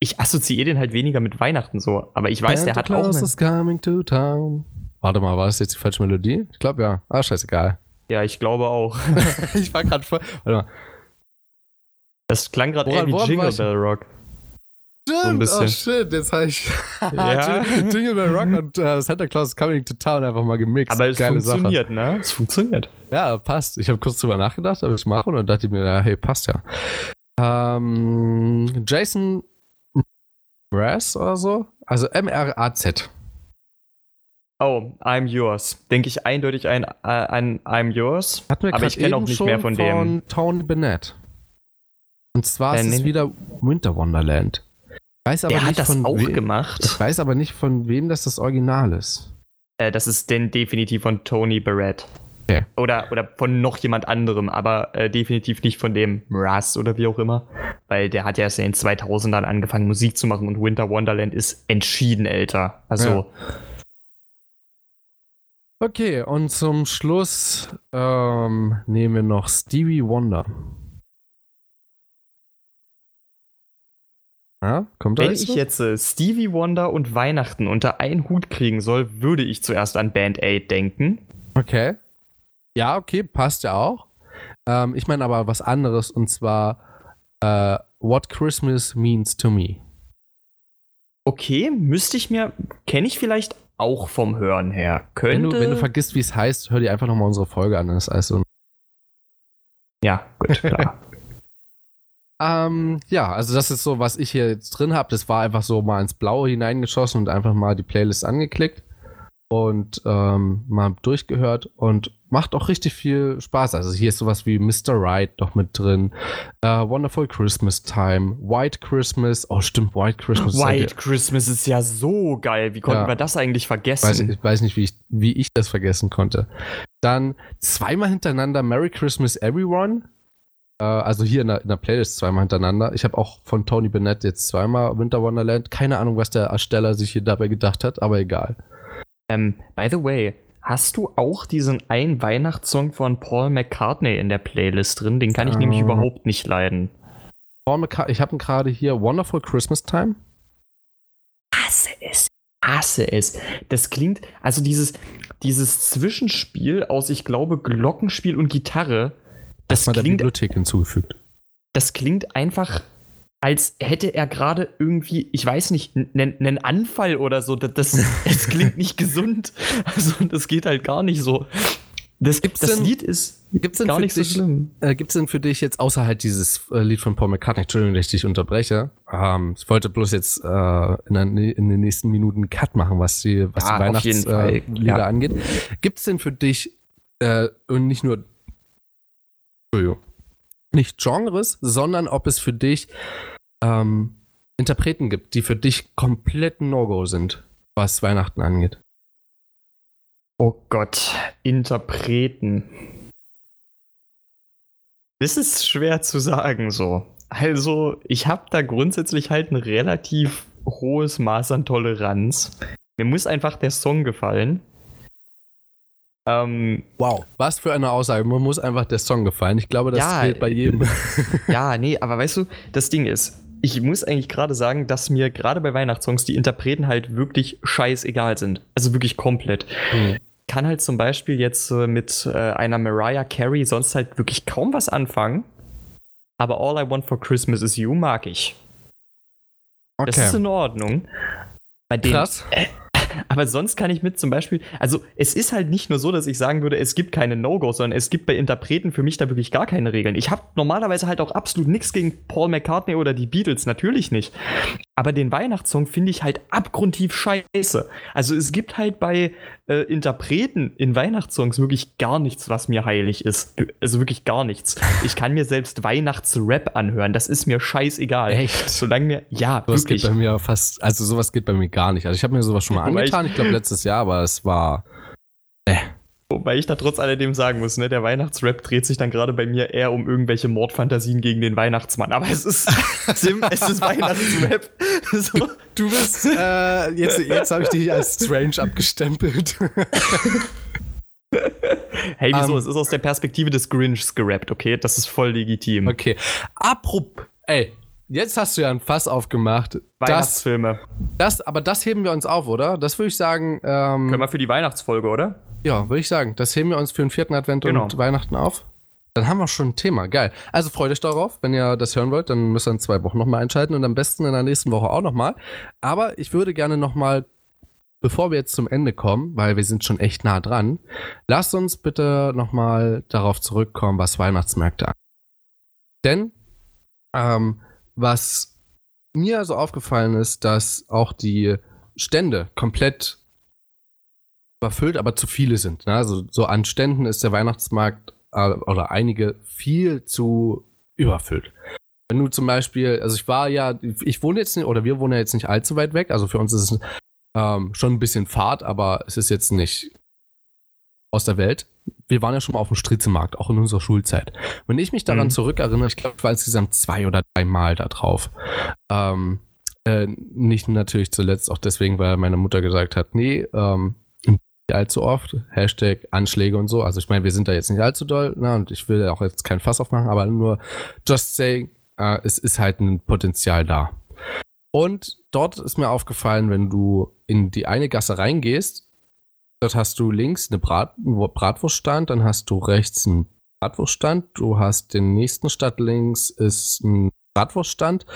B: ich assoziiere den halt weniger mit Weihnachten so. Aber ich weiß, der
A: Santa
B: hat auch.
A: Claus
B: Eine,
A: is coming to town. Warte mal, war das jetzt die falsche Melodie? Ich glaube ja. Ah, scheißegal.
B: Ja, ich glaube auch.
A: ich war gerade voll. Warte mal.
B: Das klang gerade eher wie Jingle? Bell Rock.
A: Stimmt,
B: bisschen.
A: oh shit, jetzt habe ich
B: Ja.
A: Jingle Bell Rock und äh, Santa Claus is coming to town einfach mal gemixt.
B: Aber es
A: Geile Sache.
B: funktioniert, ne? Es funktioniert.
A: Ja, passt. Ich habe kurz drüber nachgedacht, ob ich es mache und dann dachte ich mir, ja, hey, passt ja. Ähm, Jason Mraz oder so? Also M-R-A-Z.
B: Oh, I'm Yours. Denke ich eindeutig ein, äh, an I'm Yours.
A: Hatten wir
B: Aber ich kenne auch nicht mehr von dem.
A: Von Tony Bennett. Und zwar
B: Äh,
A: ist es wieder Winter Wonderland. Ich weiß aber
B: Der
A: nicht
B: hat das
A: von
B: auch gemacht.
A: Ich weiß aber nicht, von wem das das Original ist.
B: Äh, das ist denn definitiv von Tony Barrett. Okay. Oder, oder von noch jemand anderem, aber äh, definitiv nicht von dem Russ oder wie auch immer. Weil der hat ja erst in den 2000ern angefangen, Musik zu machen und Winter Wonderland ist entschieden älter. Also. Ja.
A: Okay, und zum Schluss ähm, nehmen wir noch Stevie Wonder.
B: Ja, kommt Wenn ich jetzt äh, Stevie Wonder und Weihnachten unter einen Hut kriegen soll, würde ich zuerst an Band Aid denken.
A: Okay. Ja, okay, passt ja auch. Ähm, ich meine aber was anderes und zwar äh, What Christmas Means to Me.
B: Okay, müsste ich mir, kenne ich vielleicht auch vom Hören her.
A: Könnte... Wenn, du, wenn du vergisst, wie es heißt, hör dir einfach nochmal unsere Folge an. Das ist also
B: ja, gut, klar.
A: Ähm, ja, also das ist so, was ich hier jetzt drin habe. Das war einfach so mal ins Blaue hineingeschossen und einfach mal die Playlist angeklickt und ähm, mal durchgehört und macht auch richtig viel Spaß. Also hier ist sowas wie Mr. Right noch mit drin, uh, Wonderful Christmas Time, White Christmas, oh stimmt, White Christmas.
B: White Christmas ist ja so geil. Wie konnten ja. wir das eigentlich vergessen?
A: Weiß, ich weiß nicht, wie ich, wie ich das vergessen konnte. Dann zweimal hintereinander Merry Christmas Everyone äh, also hier in der, in der, Playlist zweimal hintereinander. Ich habe auch von Tony Bennett jetzt zweimal Winter Wonderland. Keine Ahnung, was der Ersteller sich hier dabei gedacht hat, aber egal.
B: Ähm, by the way, hast du auch diesen einen Weihnachtssong von Paul McCartney in der Playlist drin? Den kann ich ähm, nämlich überhaupt nicht leiden.
A: Paul McCartney, ich habe ihn gerade hier, Wonderful Christmas Time.
B: Hasse es. Hasse es. Das klingt, also dieses, dieses Zwischenspiel aus, ich glaube, Glockenspiel und Gitarre,
A: das mal klingt, der Bibliothek hinzugefügt.
B: Das klingt einfach, als hätte er gerade irgendwie, ich weiß nicht, einen Anfall oder so. Das, das, das klingt nicht gesund. Also, das geht halt gar nicht so. Das, gibt's das denn, Lied ist
A: gibt's gar nicht dich, so schlimm. Äh, Gibt es denn für dich jetzt außer halt dieses äh, Lied von Paul McCartney, Entschuldigung, dass ich dich unterbreche, ähm, ich wollte bloß jetzt äh, in, der, in, den nächsten Minuten einen Cut machen, was die, was ja, die Weihnachtslieder ja. angeht. Gibt es denn für dich äh, und nicht nur nicht Genres, sondern ob es für dich ähm, Interpreten gibt, die für dich komplett No-Go sind, was Weihnachten angeht.
B: Oh Gott, Interpreten. Das ist schwer zu sagen so. Also, ich habe da grundsätzlich halt ein relativ hohes Maß an Toleranz. Mir muss einfach der Song gefallen.
A: Ähm, wow, was für eine Aussage. Man muss einfach der Song gefallen. Ich glaube, das ja, gilt bei jedem.
B: ja, nee, aber weißt du, das Ding ist, ich muss eigentlich gerade sagen, dass mir gerade bei Weihnachtssongs die Interpreten halt wirklich scheißegal sind. Also wirklich komplett. Mhm. Kann halt zum Beispiel jetzt äh, mit äh, einer Mariah Carey sonst halt wirklich kaum was anfangen. Aber All I Want for Christmas is You mag ich. Okay. Das ist in Ordnung. Bei den, Krass. Äh, aber sonst kann ich mit zum Beispiel, also es ist halt nicht nur so, dass ich sagen würde, es gibt keine No-Gos, sondern es gibt bei Interpreten für mich da wirklich gar keine Regeln. Ich habe normalerweise halt auch absolut nichts gegen Paul McCartney oder die Beatles, natürlich nicht. Aber den Weihnachtssong finde ich halt abgrundtief scheiße. Also es gibt halt bei äh, Interpreten in Weihnachtssongs wirklich gar nichts, was mir heilig ist. Also wirklich gar nichts. Ich kann mir selbst Weihnachtsrap anhören. Das ist mir scheißegal.
A: Echt?
B: Solange mir, ja,
A: sowas wirklich. geht bei mir fast, also sowas geht bei mir gar nicht. Also ich habe mir sowas schon mal angetan, ich, ich glaube letztes Jahr, aber es war,
B: äh. Wobei ich da trotz alledem sagen muss, ne, der Weihnachtsrap dreht sich dann gerade bei mir eher um irgendwelche Mordfantasien gegen den Weihnachtsmann. Aber es ist, Sim, es ist Weihnachtsrap.
A: So. Du bist, äh, jetzt, jetzt habe ich dich als strange abgestempelt.
B: hey, wieso? Um, ähm. es ist aus der Perspektive des Grinchs gerappt, okay? Das ist voll legitim.
A: Okay. Apropos, ey, jetzt hast du ja ein Fass aufgemacht.
B: Weihnachtsfilme.
A: Das, das, aber das heben wir uns auf, oder? Das würde ich sagen. Ähm,
B: Können wir für die Weihnachtsfolge, oder?
A: Ja, würde ich sagen. Das heben wir uns für den vierten Advent genau. und Weihnachten auf. Dann haben wir schon ein Thema. Geil. Also freut euch darauf. Wenn ihr das hören wollt, dann müsst ihr in zwei Wochen nochmal einschalten und am besten in der nächsten Woche auch nochmal. Aber ich würde gerne nochmal, bevor wir jetzt zum Ende kommen, weil wir sind schon echt nah dran, lasst uns bitte nochmal darauf zurückkommen, was Weihnachtsmärkte angeht. Denn ähm, was mir so aufgefallen ist, dass auch die Stände komplett überfüllt, aber zu viele sind. Ne? Also so an Ständen ist der Weihnachtsmarkt äh, oder einige viel zu überfüllt. Wenn du zum Beispiel, also ich war ja, ich wohne jetzt nicht, oder wir wohnen ja jetzt nicht allzu weit weg, also für uns ist es ähm, schon ein bisschen Fahrt, aber es ist jetzt nicht aus der Welt. Wir waren ja schon mal auf dem Striezelmarkt, auch in unserer Schulzeit. Wenn ich mich daran mhm. zurückerinnere, ich glaube, ich war insgesamt zwei oder drei Mal da drauf. Ähm, äh, nicht natürlich zuletzt auch deswegen, weil meine Mutter gesagt hat, nee, ähm, allzu oft. Hashtag Anschläge und so. Also ich meine, wir sind da jetzt nicht allzu doll, ne? Und ich will auch jetzt kein Fass aufmachen, aber nur just saying, äh, es ist halt ein Potenzial da. Und dort ist mir aufgefallen, wenn du in die eine Gasse reingehst, dort hast du links eine Brat Bratwurststand, dann hast du rechts einen Bratwurststand, du hast den nächsten Stand links ist ein Bratwurststand,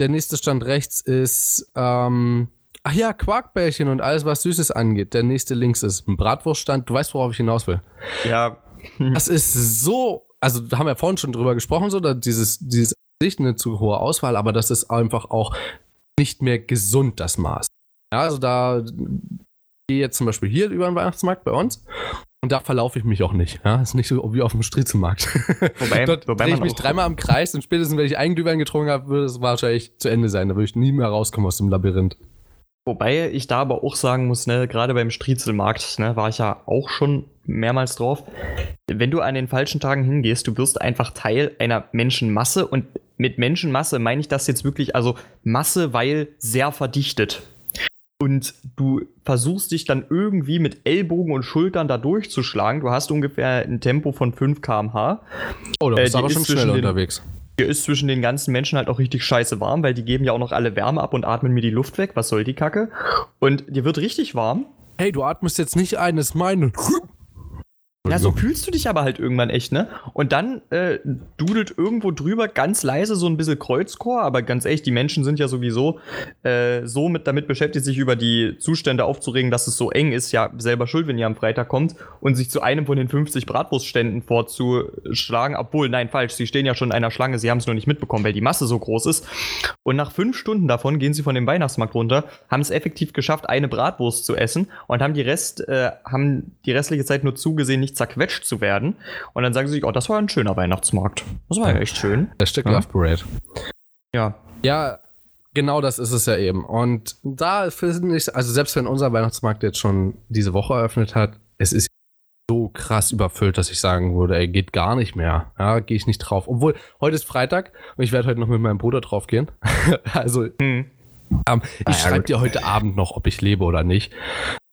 A: der nächste Stand rechts ist ähm, Ach ja, Quarkbällchen und alles, was Süßes angeht. Der nächste links ist ein Bratwurststand. Du weißt, worauf ich hinaus will.
B: Ja.
A: Das ist so, also da haben wir vorhin schon drüber gesprochen, so, dieses, dieses nicht eine zu hohe Auswahl, aber das ist einfach auch nicht mehr gesund, das Maß. Ja, also da gehe jetzt zum Beispiel hier über den Weihnachtsmarkt bei uns und da verlaufe ich mich auch nicht. Ja, ist nicht so wie auf dem Striezelmarkt. Wobei, Dort wobei drehe ich mich dreimal im Kreis und spätestens, wenn ich einen Glühwein getrunken habe, würde es wahrscheinlich zu Ende sein. Da würde ich nie mehr rauskommen aus dem Labyrinth.
B: Wobei ich da aber auch sagen muss, ne, gerade beim Striezelmarkt, ne, war ich ja auch schon mehrmals drauf. Wenn du an den falschen Tagen hingehst, du wirst einfach Teil einer Menschenmasse und mit Menschenmasse meine ich das jetzt wirklich, also Masse, weil sehr verdichtet. Und du versuchst dich dann irgendwie mit Ellbogen und Schultern da durchzuschlagen. Du hast ungefähr ein Tempo von 5 km/h.
A: Oh, da bist äh, aber schon schnell unterwegs.
B: Hier ist zwischen den ganzen Menschen halt auch richtig scheiße warm, weil die geben ja auch noch alle Wärme ab und atmen mir die Luft weg. Was soll die Kacke? Und dir wird richtig warm.
A: Hey, du atmest jetzt nicht ein, ist meine.
B: Ja, so fühlst du dich aber halt irgendwann echt, ne? Und dann äh, dudelt irgendwo drüber ganz leise so ein bisschen Kreuzchor, aber ganz echt, die Menschen sind ja sowieso äh, so mit damit beschäftigt, sich über die Zustände aufzuregen, dass es so eng ist, ja selber schuld, wenn ihr am Freitag kommt und sich zu einem von den 50 Bratwurstständen vorzuschlagen, obwohl, nein, falsch, sie stehen ja schon in einer Schlange, sie haben es nur nicht mitbekommen, weil die Masse so groß ist. Und nach fünf Stunden davon gehen sie von dem Weihnachtsmarkt runter, haben es effektiv geschafft, eine Bratwurst zu essen und haben die Rest, äh, haben die restliche Zeit nur zugesehen, zerquetscht zu werden. Und dann sagen sie sich, oh, das war ein schöner Weihnachtsmarkt. Das war ja echt schön.
A: Das Stück ja. Love Parade.
B: Ja.
A: Ja, genau das ist es ja eben. Und da finde ich, also selbst wenn unser Weihnachtsmarkt jetzt schon diese Woche eröffnet hat, es ist so krass überfüllt, dass ich sagen würde, er geht gar nicht mehr. Ja, gehe ich nicht drauf. Obwohl, heute ist Freitag und ich werde heute noch mit meinem Bruder drauf gehen. also, hm. Ähm, ich ah, schreibe dir heute Abend noch, ob ich lebe oder nicht.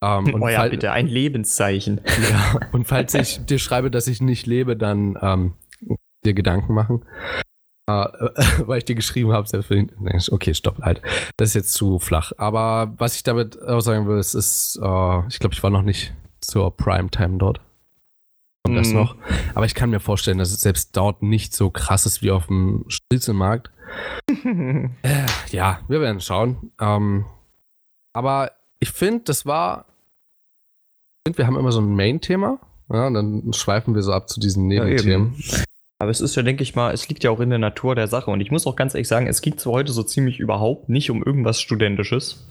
B: Ähm, oh ja, bitte, ein Lebenszeichen.
A: Ja, und falls ich dir schreibe, dass ich nicht lebe, dann ähm, dir Gedanken machen. Äh, weil ich dir geschrieben habe, okay, stopp, halt. Das ist jetzt zu flach. Aber was ich damit auch sagen will, es ist, äh, ich glaube, ich war noch nicht zur Primetime dort. Und das mm. noch. Aber ich kann mir vorstellen, dass es selbst dort nicht so krass ist wie auf dem Striezelmarkt. äh, ja, wir werden schauen. Ähm, aber ich finde, das war finde, wir haben immer so ein Main-Thema. Ja, und dann schweifen wir so ab zu diesen Nebenthemen. Ja,
B: aber es ist ja, denke ich mal, es liegt ja auch in der Natur der Sache. Und ich muss auch ganz ehrlich sagen, es geht zwar heute so ziemlich überhaupt nicht um irgendwas Studentisches.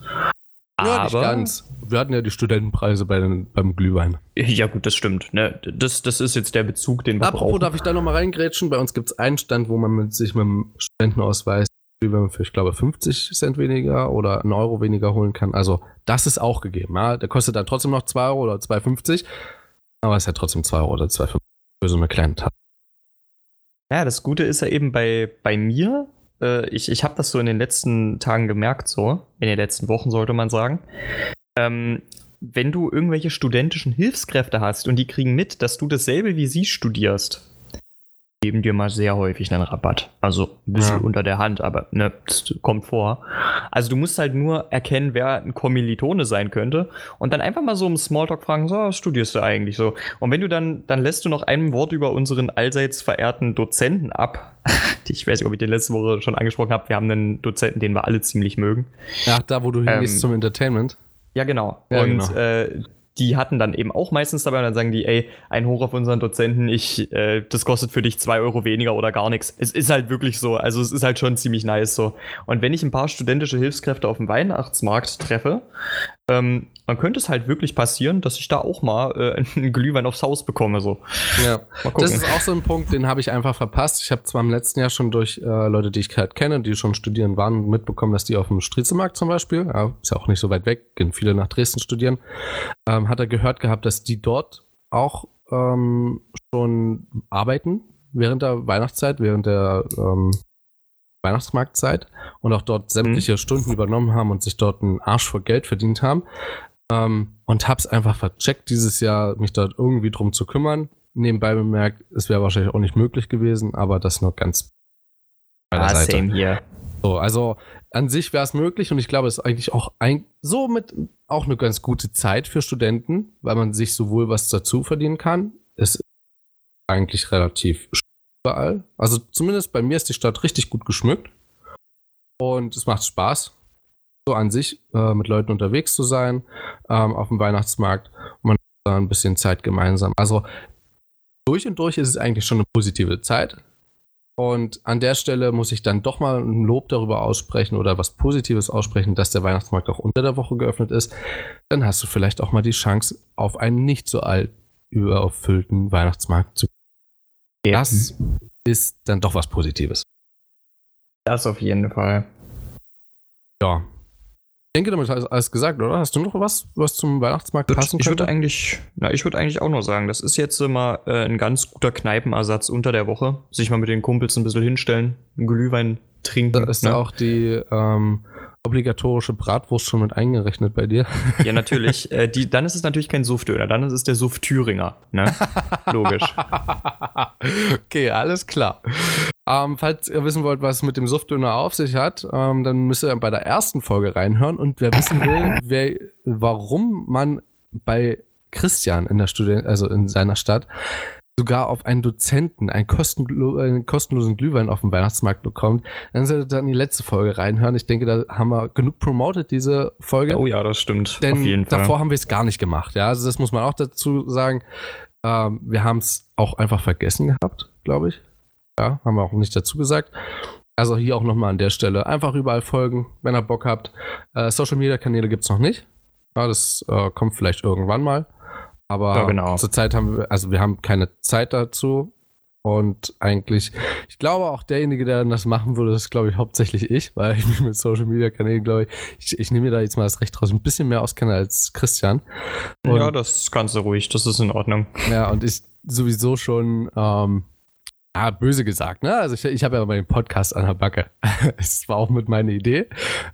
A: Ja, aber, nicht ganz. Wir hatten ja die Studentenpreise bei den, beim Glühwein.
B: Ja, gut, das stimmt. Ne? Das, das ist jetzt der Bezug, den wir
A: Apropos, brauchen. darf ich da nochmal reingrätschen? Bei uns gibt es einen Stand, wo man mit, sich mit dem Studentenausweis für, ich glaube, 50 Cent weniger oder einen Euro weniger holen kann. Also, das ist auch gegeben. Ja? Der kostet dann trotzdem noch 2 Euro oder 2,50. Aber es ist ja trotzdem 2 Euro oder 2,50 für so eine kleine Tasse.
B: Ja, das Gute ist ja eben bei, bei mir, äh, ich, ich habe das so in den letzten Tagen gemerkt, so, in den letzten Wochen sollte man sagen. Ähm, wenn du irgendwelche studentischen Hilfskräfte hast und die kriegen mit, dass du dasselbe wie sie studierst, geben dir mal sehr häufig einen Rabatt. Also ein bisschen ja. unter der Hand, aber ne, das kommt vor. Also du musst halt nur erkennen, wer ein Kommilitone sein könnte und dann einfach mal so im Smalltalk fragen, so, was studierst du eigentlich so? Und wenn du dann, dann lässt du noch ein Wort über unseren allseits verehrten Dozenten ab. Ich weiß nicht, ob ich den letzte Woche schon angesprochen habe. Wir haben einen Dozenten, den wir alle ziemlich mögen.
A: Ach, da, wo du hingehst ähm, zum Entertainment.
B: Ja, genau. Ja, und genau. Äh, die hatten dann eben auch meistens dabei und dann sagen die, ey, ein Hoch auf unseren Dozenten, ich, äh, das kostet für dich zwei Euro weniger oder gar nichts. Es ist halt wirklich so, also es ist halt schon ziemlich nice so. Und wenn ich ein paar studentische Hilfskräfte auf dem Weihnachtsmarkt treffe, ähm, dann könnte es halt wirklich passieren, dass ich da auch mal äh, einen Glühwein aufs Haus bekomme. So.
A: Ja, das ist auch so ein Punkt, den habe ich einfach verpasst. Ich habe zwar im letzten Jahr schon durch äh, Leute, die ich halt kenne, die schon studieren waren, mitbekommen, dass die auf dem Striezelmarkt zum Beispiel, ja, ist ja auch nicht so weit weg, gehen viele nach Dresden studieren, ähm, hat er gehört gehabt, dass die dort auch ähm, schon arbeiten während der Weihnachtszeit, während der ähm, Weihnachtsmarktzeit und auch dort sämtliche mhm. Stunden übernommen haben und sich dort einen Arsch vor Geld verdient haben. Ähm, und hab's einfach vercheckt dieses Jahr, mich dort irgendwie drum zu kümmern. Nebenbei bemerkt, es wäre wahrscheinlich auch nicht möglich gewesen, aber das nur ganz
B: bei der ah, Seite. Same hier.
A: So, also an sich wäre es möglich und ich glaube, es ist eigentlich auch ein, so mit auch eine ganz gute Zeit für Studenten, weil man sich sowohl was dazu verdienen kann. Es ist eigentlich relativ überall. Also zumindest bei mir ist die Stadt richtig gut geschmückt und es macht Spaß, so an sich äh, mit Leuten unterwegs zu sein ähm, auf dem Weihnachtsmarkt. Und man hat ein bisschen Zeit gemeinsam. Also durch und durch ist es eigentlich schon eine positive Zeit. Und an der Stelle muss ich dann doch mal ein Lob darüber aussprechen oder was Positives aussprechen, dass der Weihnachtsmarkt auch unter der Woche geöffnet ist. Dann hast du vielleicht auch mal die Chance, auf einen nicht so alt überfüllten Weihnachtsmarkt zu. Ja. Das ist dann doch was Positives.
B: Das auf jeden Fall.
A: Ja, ich denke, damit hast du alles gesagt, oder? Hast du noch was, was zum Weihnachtsmarkt passen
B: Ich würde eigentlich, na, ich würde eigentlich auch nur sagen, das ist jetzt immer äh, ein ganz guter Kneipenersatz unter der Woche. Sich mal mit den Kumpels ein bisschen hinstellen, einen Glühwein trinken.
A: Da ist ne? ja auch die ähm, obligatorische Bratwurst schon mit eingerechnet bei dir.
B: Ja, natürlich. äh, die, dann ist es natürlich kein Suftdöner, dann ist es der Suft Thüringer. Ne? Logisch.
A: okay, alles klar. Ähm, falls ihr wissen wollt, was es mit dem Suftdöner auf sich hat, ähm, dann müsst ihr bei der ersten Folge reinhören. Und wer wissen will, wer, warum man bei Christian in der Student, also in seiner Stadt, sogar auf einen Dozenten einen, kostenlo einen kostenlosen Glühwein auf dem Weihnachtsmarkt bekommt, dann solltet ihr dann die letzte Folge reinhören. Ich denke, da haben wir genug promoted, diese Folge.
B: Oh ja, das stimmt.
A: Denn auf jeden Fall. davor haben wir es gar nicht gemacht. Ja, also das muss man auch dazu sagen. Ähm, wir haben es auch einfach vergessen gehabt, glaube ich. Ja, haben wir auch nicht dazu gesagt. Also hier auch nochmal an der Stelle einfach überall folgen, wenn ihr Bock habt. Äh, Social Media Kanäle gibt es noch nicht. Ja, das äh, kommt vielleicht irgendwann mal. Aber ja, genau. zurzeit haben wir, also wir haben keine Zeit dazu. Und eigentlich, ich glaube auch derjenige, der das machen würde, ist, glaube ich, hauptsächlich ich, weil ich mich mit Social Media Kanälen, glaube ich, ich, ich nehme mir da jetzt mal das Recht raus, ein bisschen mehr auskenne als Christian.
B: Und, ja, das kannst du ruhig, das ist in Ordnung.
A: Ja, und ich sowieso schon, ähm, ja, böse gesagt, ne? Also ich, ich habe ja meinen Podcast an der Backe. Es war auch mit meiner Idee.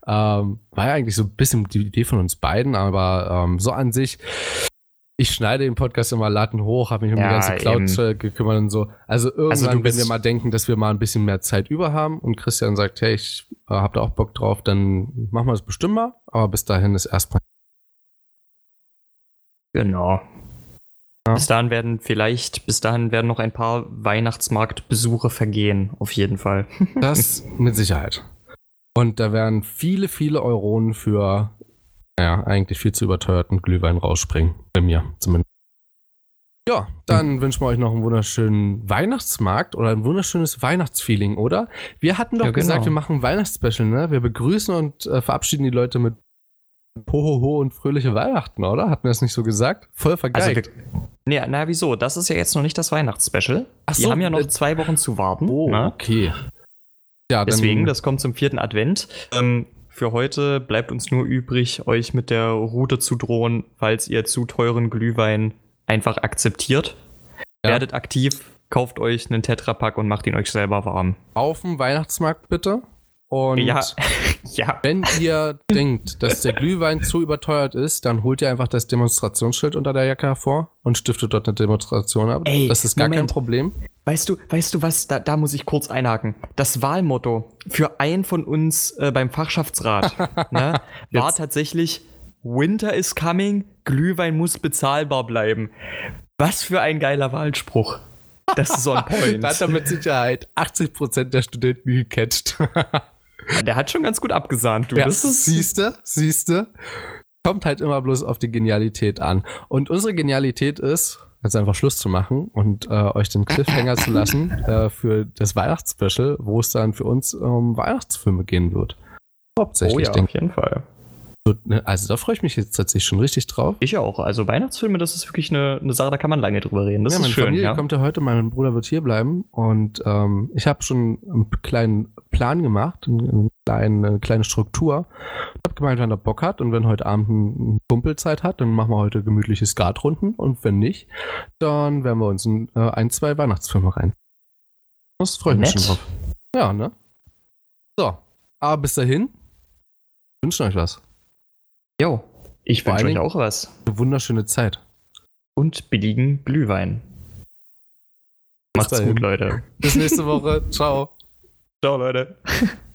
A: Ähm, war ja eigentlich so ein bisschen die Idee von uns beiden, aber ähm, so an sich ich schneide den Podcast immer Latten hoch, habe mich um ja, die ganze Cloud eben. gekümmert und so. Also, also irgendwann, also wenn wir mal denken, dass wir mal ein bisschen mehr Zeit über haben und Christian sagt, hey, ich äh, habe da auch Bock drauf, dann machen wir das bestimmt mal. Aber bis dahin ist erstmal.
B: Genau. Ja. Bis dahin werden vielleicht, bis dahin werden noch ein paar Weihnachtsmarktbesuche vergehen, auf jeden Fall.
A: das mit Sicherheit. Und da werden viele, viele Euronen für ja, eigentlich viel zu überteuerten Glühwein rausspringen. Bei mir zumindest. Ja, dann hm. wünschen wir euch noch einen wunderschönen Weihnachtsmarkt oder ein wunderschönes Weihnachtsfeeling, oder? Wir hatten doch ja, genau. gesagt, wir machen ein Weihnachtsspecial, ne? Wir begrüßen und äh, verabschieden die Leute mit Hohoho und fröhliche Weihnachten, oder? Hatten wir das nicht so gesagt? Voll vergeigt.
B: Also, nee, na, wieso? Das ist ja jetzt noch nicht das Weihnachtsspecial. Ach so, die haben ja noch äh, zwei Wochen zu warten.
A: Oh,
B: ne?
A: okay.
B: Ja, Deswegen, das kommt zum vierten Advent. Ähm, für heute bleibt uns nur übrig, euch mit der Route zu drohen, falls ihr zu teuren Glühwein einfach akzeptiert. Ja. Werdet aktiv, kauft euch einen Tetrapack und macht ihn euch selber warm.
A: Auf dem Weihnachtsmarkt bitte. Und
B: ja. ja.
A: wenn ihr denkt, dass der Glühwein zu überteuert ist, dann holt ihr einfach das Demonstrationsschild unter der Jacke hervor und stiftet dort eine Demonstration ab. Ey, das ist gar Moment. kein Problem.
B: Weißt du, weißt du was, da, da muss ich kurz einhaken. Das Wahlmotto für einen von uns äh, beim Fachschaftsrat ne, war tatsächlich Winter is coming, Glühwein muss bezahlbar bleiben. Was für ein geiler Wahlspruch. Das ist so ein Point.
A: da hat er mit Sicherheit 80% der Studenten gecatcht.
B: Der hat schon ganz gut abgesahnt,
A: du. Ja, das ist siehste, siehste. Kommt halt immer bloß auf die Genialität an. Und unsere Genialität ist, jetzt einfach Schluss zu machen und äh, euch den Cliffhanger zu lassen äh, für das Weihnachtsspecial, wo es dann für uns um Weihnachtsfilme gehen wird.
B: Hauptsächlich. Oh ja, auf jeden Fall.
A: Ne, also da freue ich mich jetzt tatsächlich schon richtig drauf.
B: Ich auch. Also Weihnachtsfilme, das ist wirklich eine, eine Sache, da kann man lange drüber reden. Das
A: ja,
B: ist
A: meine
B: schön.
A: Familie
B: ja.
A: kommt ja heute, mein Bruder wird hier bleiben und ähm, ich habe schon einen kleinen Plan gemacht, eine kleine, eine kleine Struktur. Ich habe gemeint, wenn er Bock hat und wenn heute Abend ein Kumpel Zeit hat, dann machen wir heute gemütliche Skatrunden und wenn nicht, dann werden wir uns in äh, ein, zwei Weihnachtsfilme rein. Das freue ich mich schon drauf. Ja, ne? So, aber bis dahin wünschen euch was.
B: Jo. Ich wünsche euch auch was.
A: Eine wunderschöne Zeit.
B: Und billigen Glühwein. Macht's gut, Leute.
A: Bis nächste Woche. Ciao.
B: Ciao, Leute.